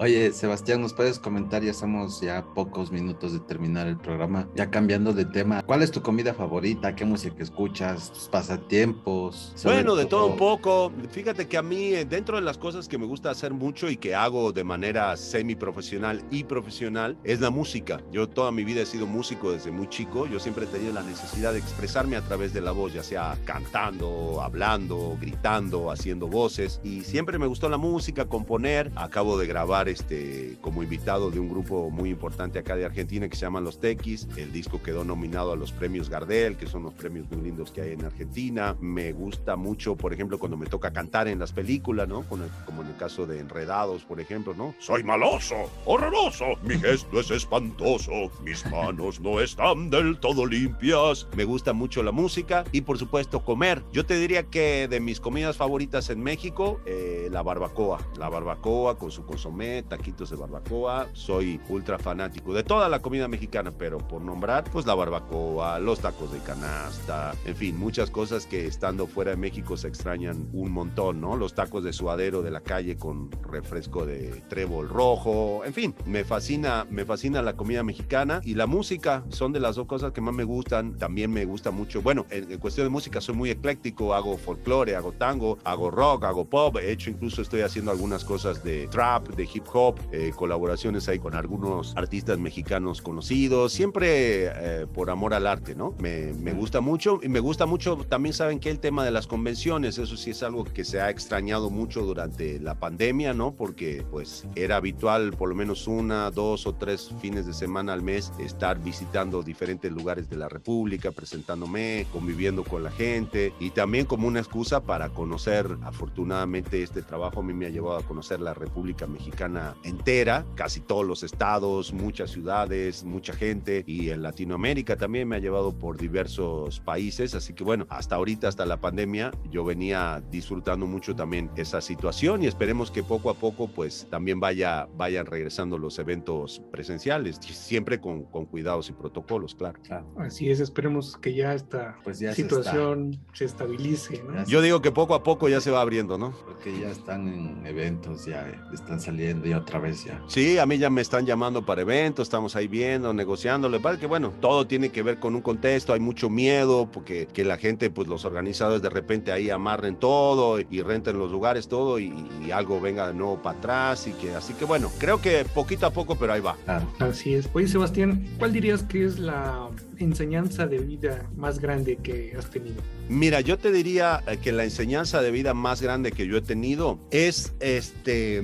S2: Oye, Sebastián, ¿nos puedes comentar? Ya estamos ya pocos minutos de terminar el programa. Ya cambiando de tema, ¿cuál es tu comida favorita? ¿Qué música escuchas? ¿Tus pasatiempos?
S4: Bueno, de todo un poco. Fíjate que a mí, eh, dentro de las cosas que me gusta hacer mucho y que hago de manera semi-profesional y profesional, es la música. Yo toda mi vida he sido músico desde muy chico. Yo siempre he tenido la necesidad de expresarme a través de la voz, ya sea cantando, hablando, gritando, haciendo voces. Y siempre me gustó la música, componer. Acabo de grabar este, como invitado de un grupo muy importante acá de Argentina que se llama Los Tequis. El disco quedó nominado a los premios Gardel, que son los premios muy lindos que hay en Argentina. Me gusta mucho, por ejemplo, cuando me toca cantar en las películas, ¿no? Como en el caso de Enredados, por ejemplo, ¿no?
S6: Soy maloso, horroroso, mi gesto es espantoso, mis manos no están del todo limpias.
S4: Me gusta mucho la música y, por supuesto, comer. Yo te diría que de mis comidas favoritas en México, eh, la barbacoa. La barbacoa con su consomé, taquitos de barbacoa. Soy ultra fanático de toda la comida mexicana, pero por nombrar, pues la barbacoa, los tacos de canasta, en fin, muchas cosas que estando fuera de México se extrañan un montón, ¿no? Los tacos de suadero de la calle con refresco de trébol rojo, en fin, me fascina, me fascina la comida mexicana y la música, son de las dos cosas que más me gustan. También me gusta mucho, bueno, en, en cuestión de música soy muy ecléctico, hago folclore, hago tango, hago rock, hago pop, he hecho incluso estoy haciendo algunas cosas de trap, de hip hop, eh, colaboraciones ahí con algunos artistas mexicanos conocidos, siempre eh, por amor al arte, ¿no? Me, me, gusta mucho y me gusta mucho también saben que el tema de las convenciones, eso sí es algo que se ha extrañado mucho durante la pandemia, ¿no? Porque pues era habitual por lo menos una, dos o tres fines de semana al mes estar visitando diferentes lugares de la República, presentándome, conviviendo con la gente y también como una excusa para conocer, afortunadamente este trabajo a mí me ha llevado a conocer la República Mexicana entera, casi todos los estados, muchas ciudades, mucha gente y en Latinoamérica también me ha llevado por diversos países, así que bueno, hasta ahorita, hasta la pandemia, yo venía disfrutando mucho también esa situación y esperemos que poco a poco pues también vaya, vayan regresando los eventos presenciales, siempre con, con cuidados y protocolos, claro. claro.
S5: Así es, esperemos que ya esta pues ya situación se, se estabilice. ¿no?
S4: Yo digo que poco a poco ya se va abriendo, ¿no?
S2: Porque ya están en eventos, ya están saliendo otra vez ya.
S4: Sí, a mí ya me están llamando para eventos, estamos ahí viendo, negociando. Lo que que, bueno, todo tiene que ver con un contexto, hay mucho miedo porque que la gente, pues los organizadores de repente ahí amarren todo y renten los lugares, todo y, y algo venga de nuevo para atrás y que así que bueno, creo que poquito a poco, pero ahí va.
S5: Claro. Así es. Oye, Sebastián, ¿cuál dirías que es la enseñanza de vida más grande que has tenido?
S4: Mira, yo te diría que la enseñanza de vida más grande que yo he tenido es este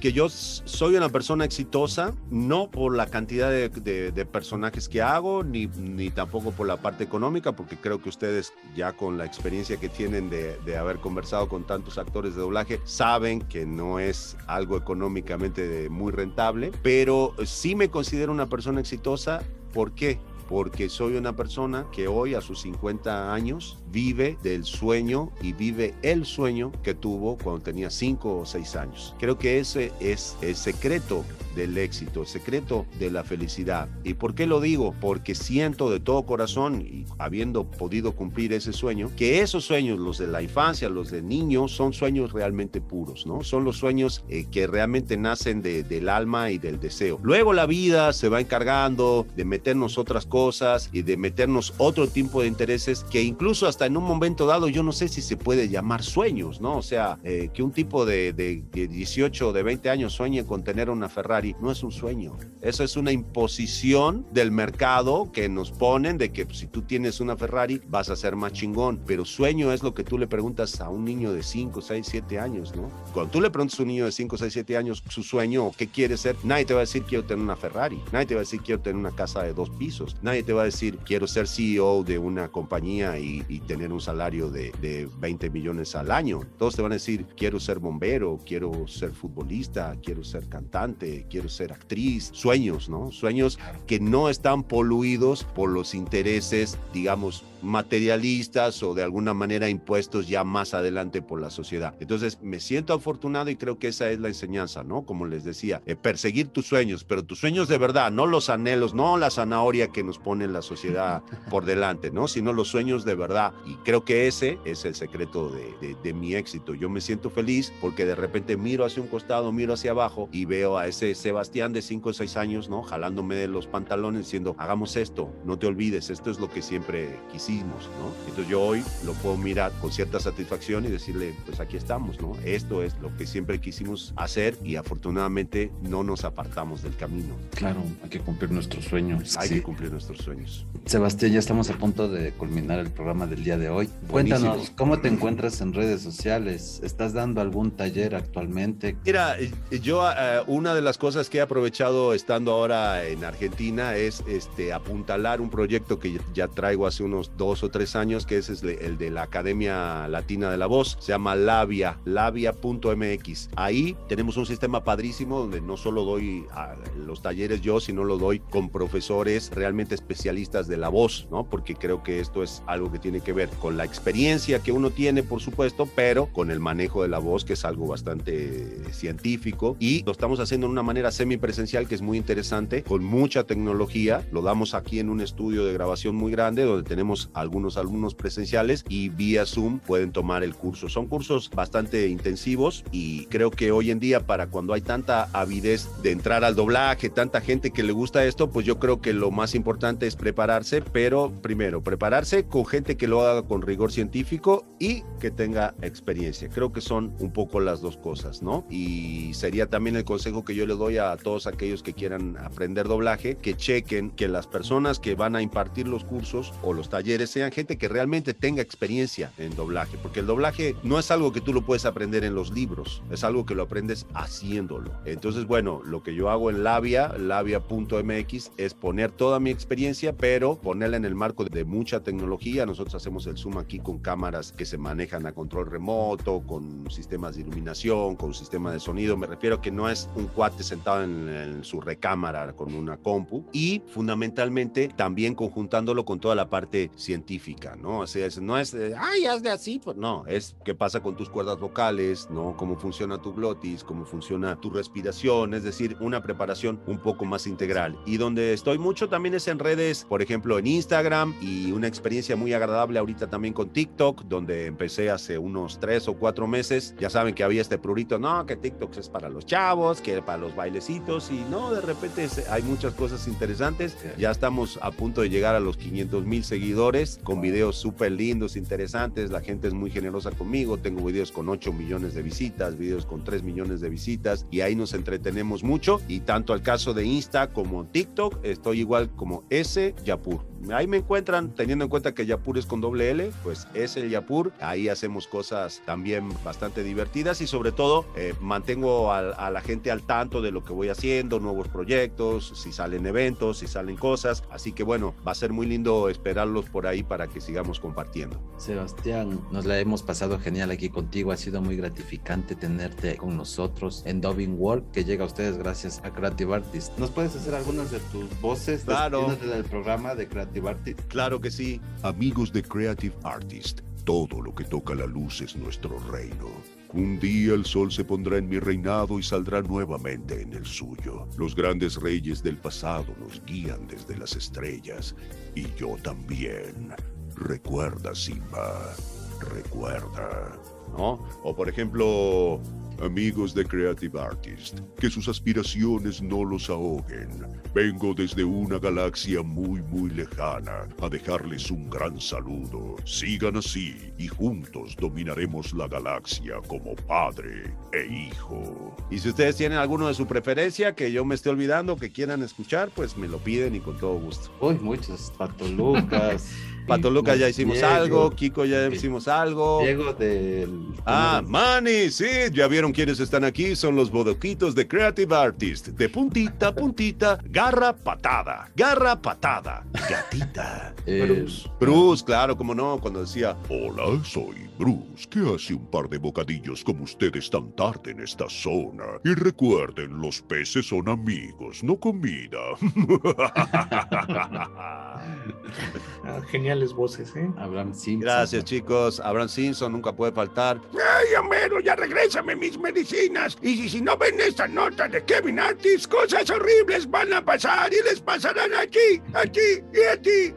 S4: que yo soy una persona exitosa, no por la cantidad de personajes que hago, ni, ni, tampoco por la parte económica, porque creo que ustedes ya con la experiencia que tienen de, de, haber conversado con tantos actores de doblaje, saben que no es algo económicamente muy rentable, pero sí me considero una persona exitosa. ¿Por qué? Porque soy una persona que hoy a sus 50 años vive del sueño y vive el sueño que tuvo cuando tenía 5 o 6 años. Creo que ese es el secreto del éxito, el secreto de la felicidad. ¿Y por qué lo digo? Porque siento de todo corazón y habiendo podido cumplir ese sueño, que esos sueños, los de la infancia, los de niños, son sueños realmente puros, ¿no? Son los sueños eh, que realmente nacen de, del alma y del deseo. Luego la vida se va encargando de meternos otras cosas cosas y de meternos otro tipo de intereses que incluso hasta en un momento dado yo no sé si se puede llamar sueños, ¿no? O sea, eh, que un tipo de, de, de 18 o de 20 años sueñe con tener una Ferrari no es un sueño. Eso es una imposición del mercado que nos ponen de que si tú tienes una Ferrari vas a ser más chingón. Pero sueño es lo que tú le preguntas a un niño de 5, 6, 7 años, ¿no? Cuando tú le preguntas a un niño de 5, 6, 7 años su sueño o qué quiere ser, nadie te va a decir quiero tener una Ferrari. Nadie te va a decir quiero tener una casa de dos pisos nadie te va a decir quiero ser CEO de una compañía y, y tener un salario de, de, 20 millones al año. Todos te van a decir quiero ser bombero, quiero ser futbolista, quiero ser cantante, quiero ser actriz. Sueños, ¿no? Sueños que no están poluidos por los intereses, digamos, materialistas o de alguna manera impuestos ya más adelante por la sociedad. Entonces me siento afortunado y creo que esa es la enseñanza, ¿no? Como les decía, eh, perseguir tus sueños, pero tus sueños de verdad, no los anhelos, no la zanahoria que nos pone la sociedad por delante, ¿no? Sino los sueños de verdad. Y creo que ese es el secreto de, de mi éxito. Yo me siento feliz porque de repente miro hacia un costado, miro hacia abajo y veo a ese Sebastián de 5 o 6 años, ¿no? Jalándome de los pantalones diciendo, hagamos esto, no te olvides, esto es lo que siempre quisimos, ¿no? Entonces yo hoy lo puedo mirar con cierta satisfacción y decirle, pues aquí estamos, ¿no? Esto es lo que siempre quisimos hacer y afortunadamente no nos apartamos del camino.
S2: Claro, hay que cumplir nuestros sueños.
S4: Hay que cumplir nuestros sueños.
S2: Sebastián, ya estamos a punto de culminar el programa del día de hoy. Cuéntanos, ¿cómo te encuentras en redes sociales? ¿Estás dando algún taller actualmente?
S4: Mira, eh, yo uh, una de las cosas que he aprovechado estando ahora en Argentina es este, apuntalar un proyecto que ya traigo hace unos dos o tres años, que es el de la Academia Latina de la Voz. Se llama Labia, labia.mx. Ahí tenemos un sistema padrísimo donde no solo doy a los talleres yo, sino lo doy con profesores realmente especialistas de la voz, ¿no? Porque creo que esto es algo que tiene que ver con la experiencia que uno tiene, por supuesto, pero con el manejo de la voz, que es algo bastante científico. Y lo estamos haciendo de una manera semipresencial que es muy interesante, con mucha tecnología. Lo damos aquí en un estudio de grabación muy grande donde tenemos algunos alumnos presenciales y vía Zoom pueden tomar el curso. Son cursos bastante intensivos y creo que hoy en día para cuando hay tanta avidez de entrar al doblaje, tanta gente que le gusta esto, pues yo creo que lo más importante es prepararse, pero primero, prepararse con gente que lo haga con rigor científico y que tenga experiencia. Creo que son un poco las dos cosas, ¿no? Y sería también el consejo que yo le doy a todos aquellos que quieran aprender doblaje, que chequen que las personas que van a impartir los cursos o los talleres sean gente que realmente tenga experiencia en doblaje, porque el doblaje no es algo que tú lo puedes aprender en los libros, es algo que lo aprendes haciéndolo. Entonces, bueno, lo que yo hago en Labia, labia.mx, es poner toda mi experiencia, pero ponerla en el marco de mucha tecnología. Nosotros hacemos el Zoom aquí con cámaras que se manejan a control remoto, con sistemas de iluminación, con sistema de sonido. Me refiero a que no es un cuate sentado en, en su recámara con una compu y fundamentalmente también conjuntándolo con toda la parte científica, ¿no? O sea, no es, ay, hazle así, pues no, es qué pasa con tus cuerdas vocales, ¿no? Cómo funciona tu glotis, cómo funciona tu respiración, es decir, una preparación un poco más integral. Y donde estoy mucho también es en redes, por ejemplo, en Instagram y una experiencia muy agradable ahorita también con TikTok, donde empecé hace unos tres o cuatro meses. Ya saben que había este prurito, no, que TikTok es para los chavos, que para los bailecitos y no, de repente hay muchas cosas interesantes. Ya estamos a punto de llegar a los 500 mil seguidores con videos súper lindos, interesantes. La gente es muy generosa conmigo. Tengo videos con 8 millones de visitas, videos con 3 millones de visitas y ahí nos entretenemos mucho. Y tanto al caso de Insta como TikTok, estoy igual como S Yapur. Ahí me encuentran, teniendo en cuenta que Yapur es con doble L, pues es el Yapur. Ahí hacemos cosas también bastante divertidas y sobre todo eh, mantengo a, a, la gente al tanto de lo que voy haciendo, nuevos proyectos, si salen eventos, si salen cosas. Así que bueno, va a ser muy lindo esperarlos por ahí para que sigamos compartiendo.
S2: Sebastián, nos la hemos pasado genial aquí contigo. Ha sido muy gratificante tenerte con nosotros en Dubbing World, que llega a ustedes gracias a Creative Artist. ¿Nos puedes hacer algunas de tus voces
S4: claro.
S2: Del programa de Creative Artist?
S4: Claro que sí.
S6: Amigos de Creative Artist, todo lo que toca la luz es nuestro reino. Un día el sol se pondrá en mi reinado y saldrá nuevamente en el suyo. Los grandes reyes del pasado nos guían desde las estrellas y yo también. Recuerda, Simba, recuerda.
S4: ¿No? O por ejemplo,
S6: amigos de Creative Artist, que sus aspiraciones no los ahoguen. Vengo desde una galaxia muy muy lejana a dejarles un gran saludo. Sigan así y juntos dominaremos la galaxia como padre e hijo.
S4: Y si ustedes tienen alguno de su preferencia que yo me esté olvidando, que quieran escuchar, pues me lo piden y con todo gusto.
S2: Uy, muchos, Pato [laughs] Lucas.
S4: Pato Lucas ya hicimos Diego, algo, Kiko ya hicimos algo.
S2: Diego del...
S4: Ah, Manny, sí, ya vieron quiénes están aquí, son los bodoquitos de Creative Artist. De puntita puntita, garra patada, garra patada, gatita. [laughs]
S2: Eh,
S4: Bruce. Bruce, claro, como no, cuando decía,
S6: Hola, soy Bruce, que hace un par de bocadillos como ustedes tan tarde en esta zona. Y recuerden, los peces son amigos, no comida. [laughs]
S5: Geniales voces, ¿eh?
S2: Abraham Simpson.
S4: Gracias, chicos. Abraham Simpson nunca puede faltar.
S7: ¡Ay, Homero, ya regrésame mis medicinas! Y si, si no ven esta nota de Kevin Artis, cosas horribles van a pasar y les pasarán aquí, aquí y a ti.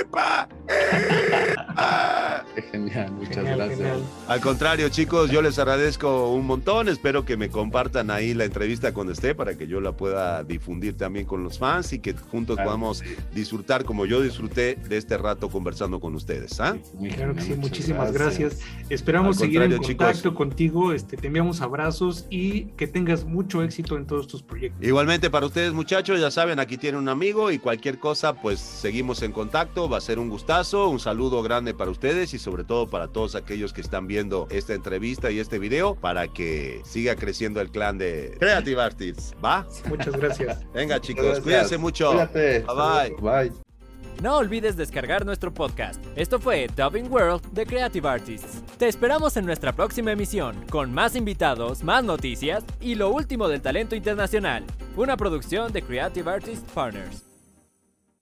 S7: ¡Epa! ¡Epa! [laughs]
S2: Genial, muchas
S5: Genial,
S2: gracias.
S5: genial.
S4: Al contrario, chicos, yo les agradezco un montón. Espero que me compartan ahí la entrevista cuando esté para que yo la pueda difundir también con los fans y que juntos
S2: Claro.
S4: podamos disfrutar como yo disfruté de este rato conversando con ustedes. ¿ah?
S2: Muy
S5: Claro que sí, muchísimas gracias. Esperamos seguir en contacto
S4: chicos.
S5: contigo. Este, te enviamos abrazos y que tengas mucho éxito en todos tus proyectos.
S4: Igualmente para ustedes muchachos, ya saben, aquí tienen un amigo y cualquier cosa, pues seguimos en contacto, va a ser un gustazo, un saludo grande para ustedes y sobre todo para todos aquellos que están viendo esta entrevista y este video para que siga creciendo el clan de Creative Artists, ¿va?
S5: Muchas gracias.
S4: Venga chicos,
S2: Gracias.
S4: cuídense mucho.
S2: Cuídate.
S4: Bye bye.
S2: Bye.
S1: No olvides descargar nuestro podcast. Esto fue Dubbing World de Creative Artists. Te esperamos en nuestra próxima emisión, con más invitados, más noticias y lo último del talento internacional. Una producción de Creative Artists Partners.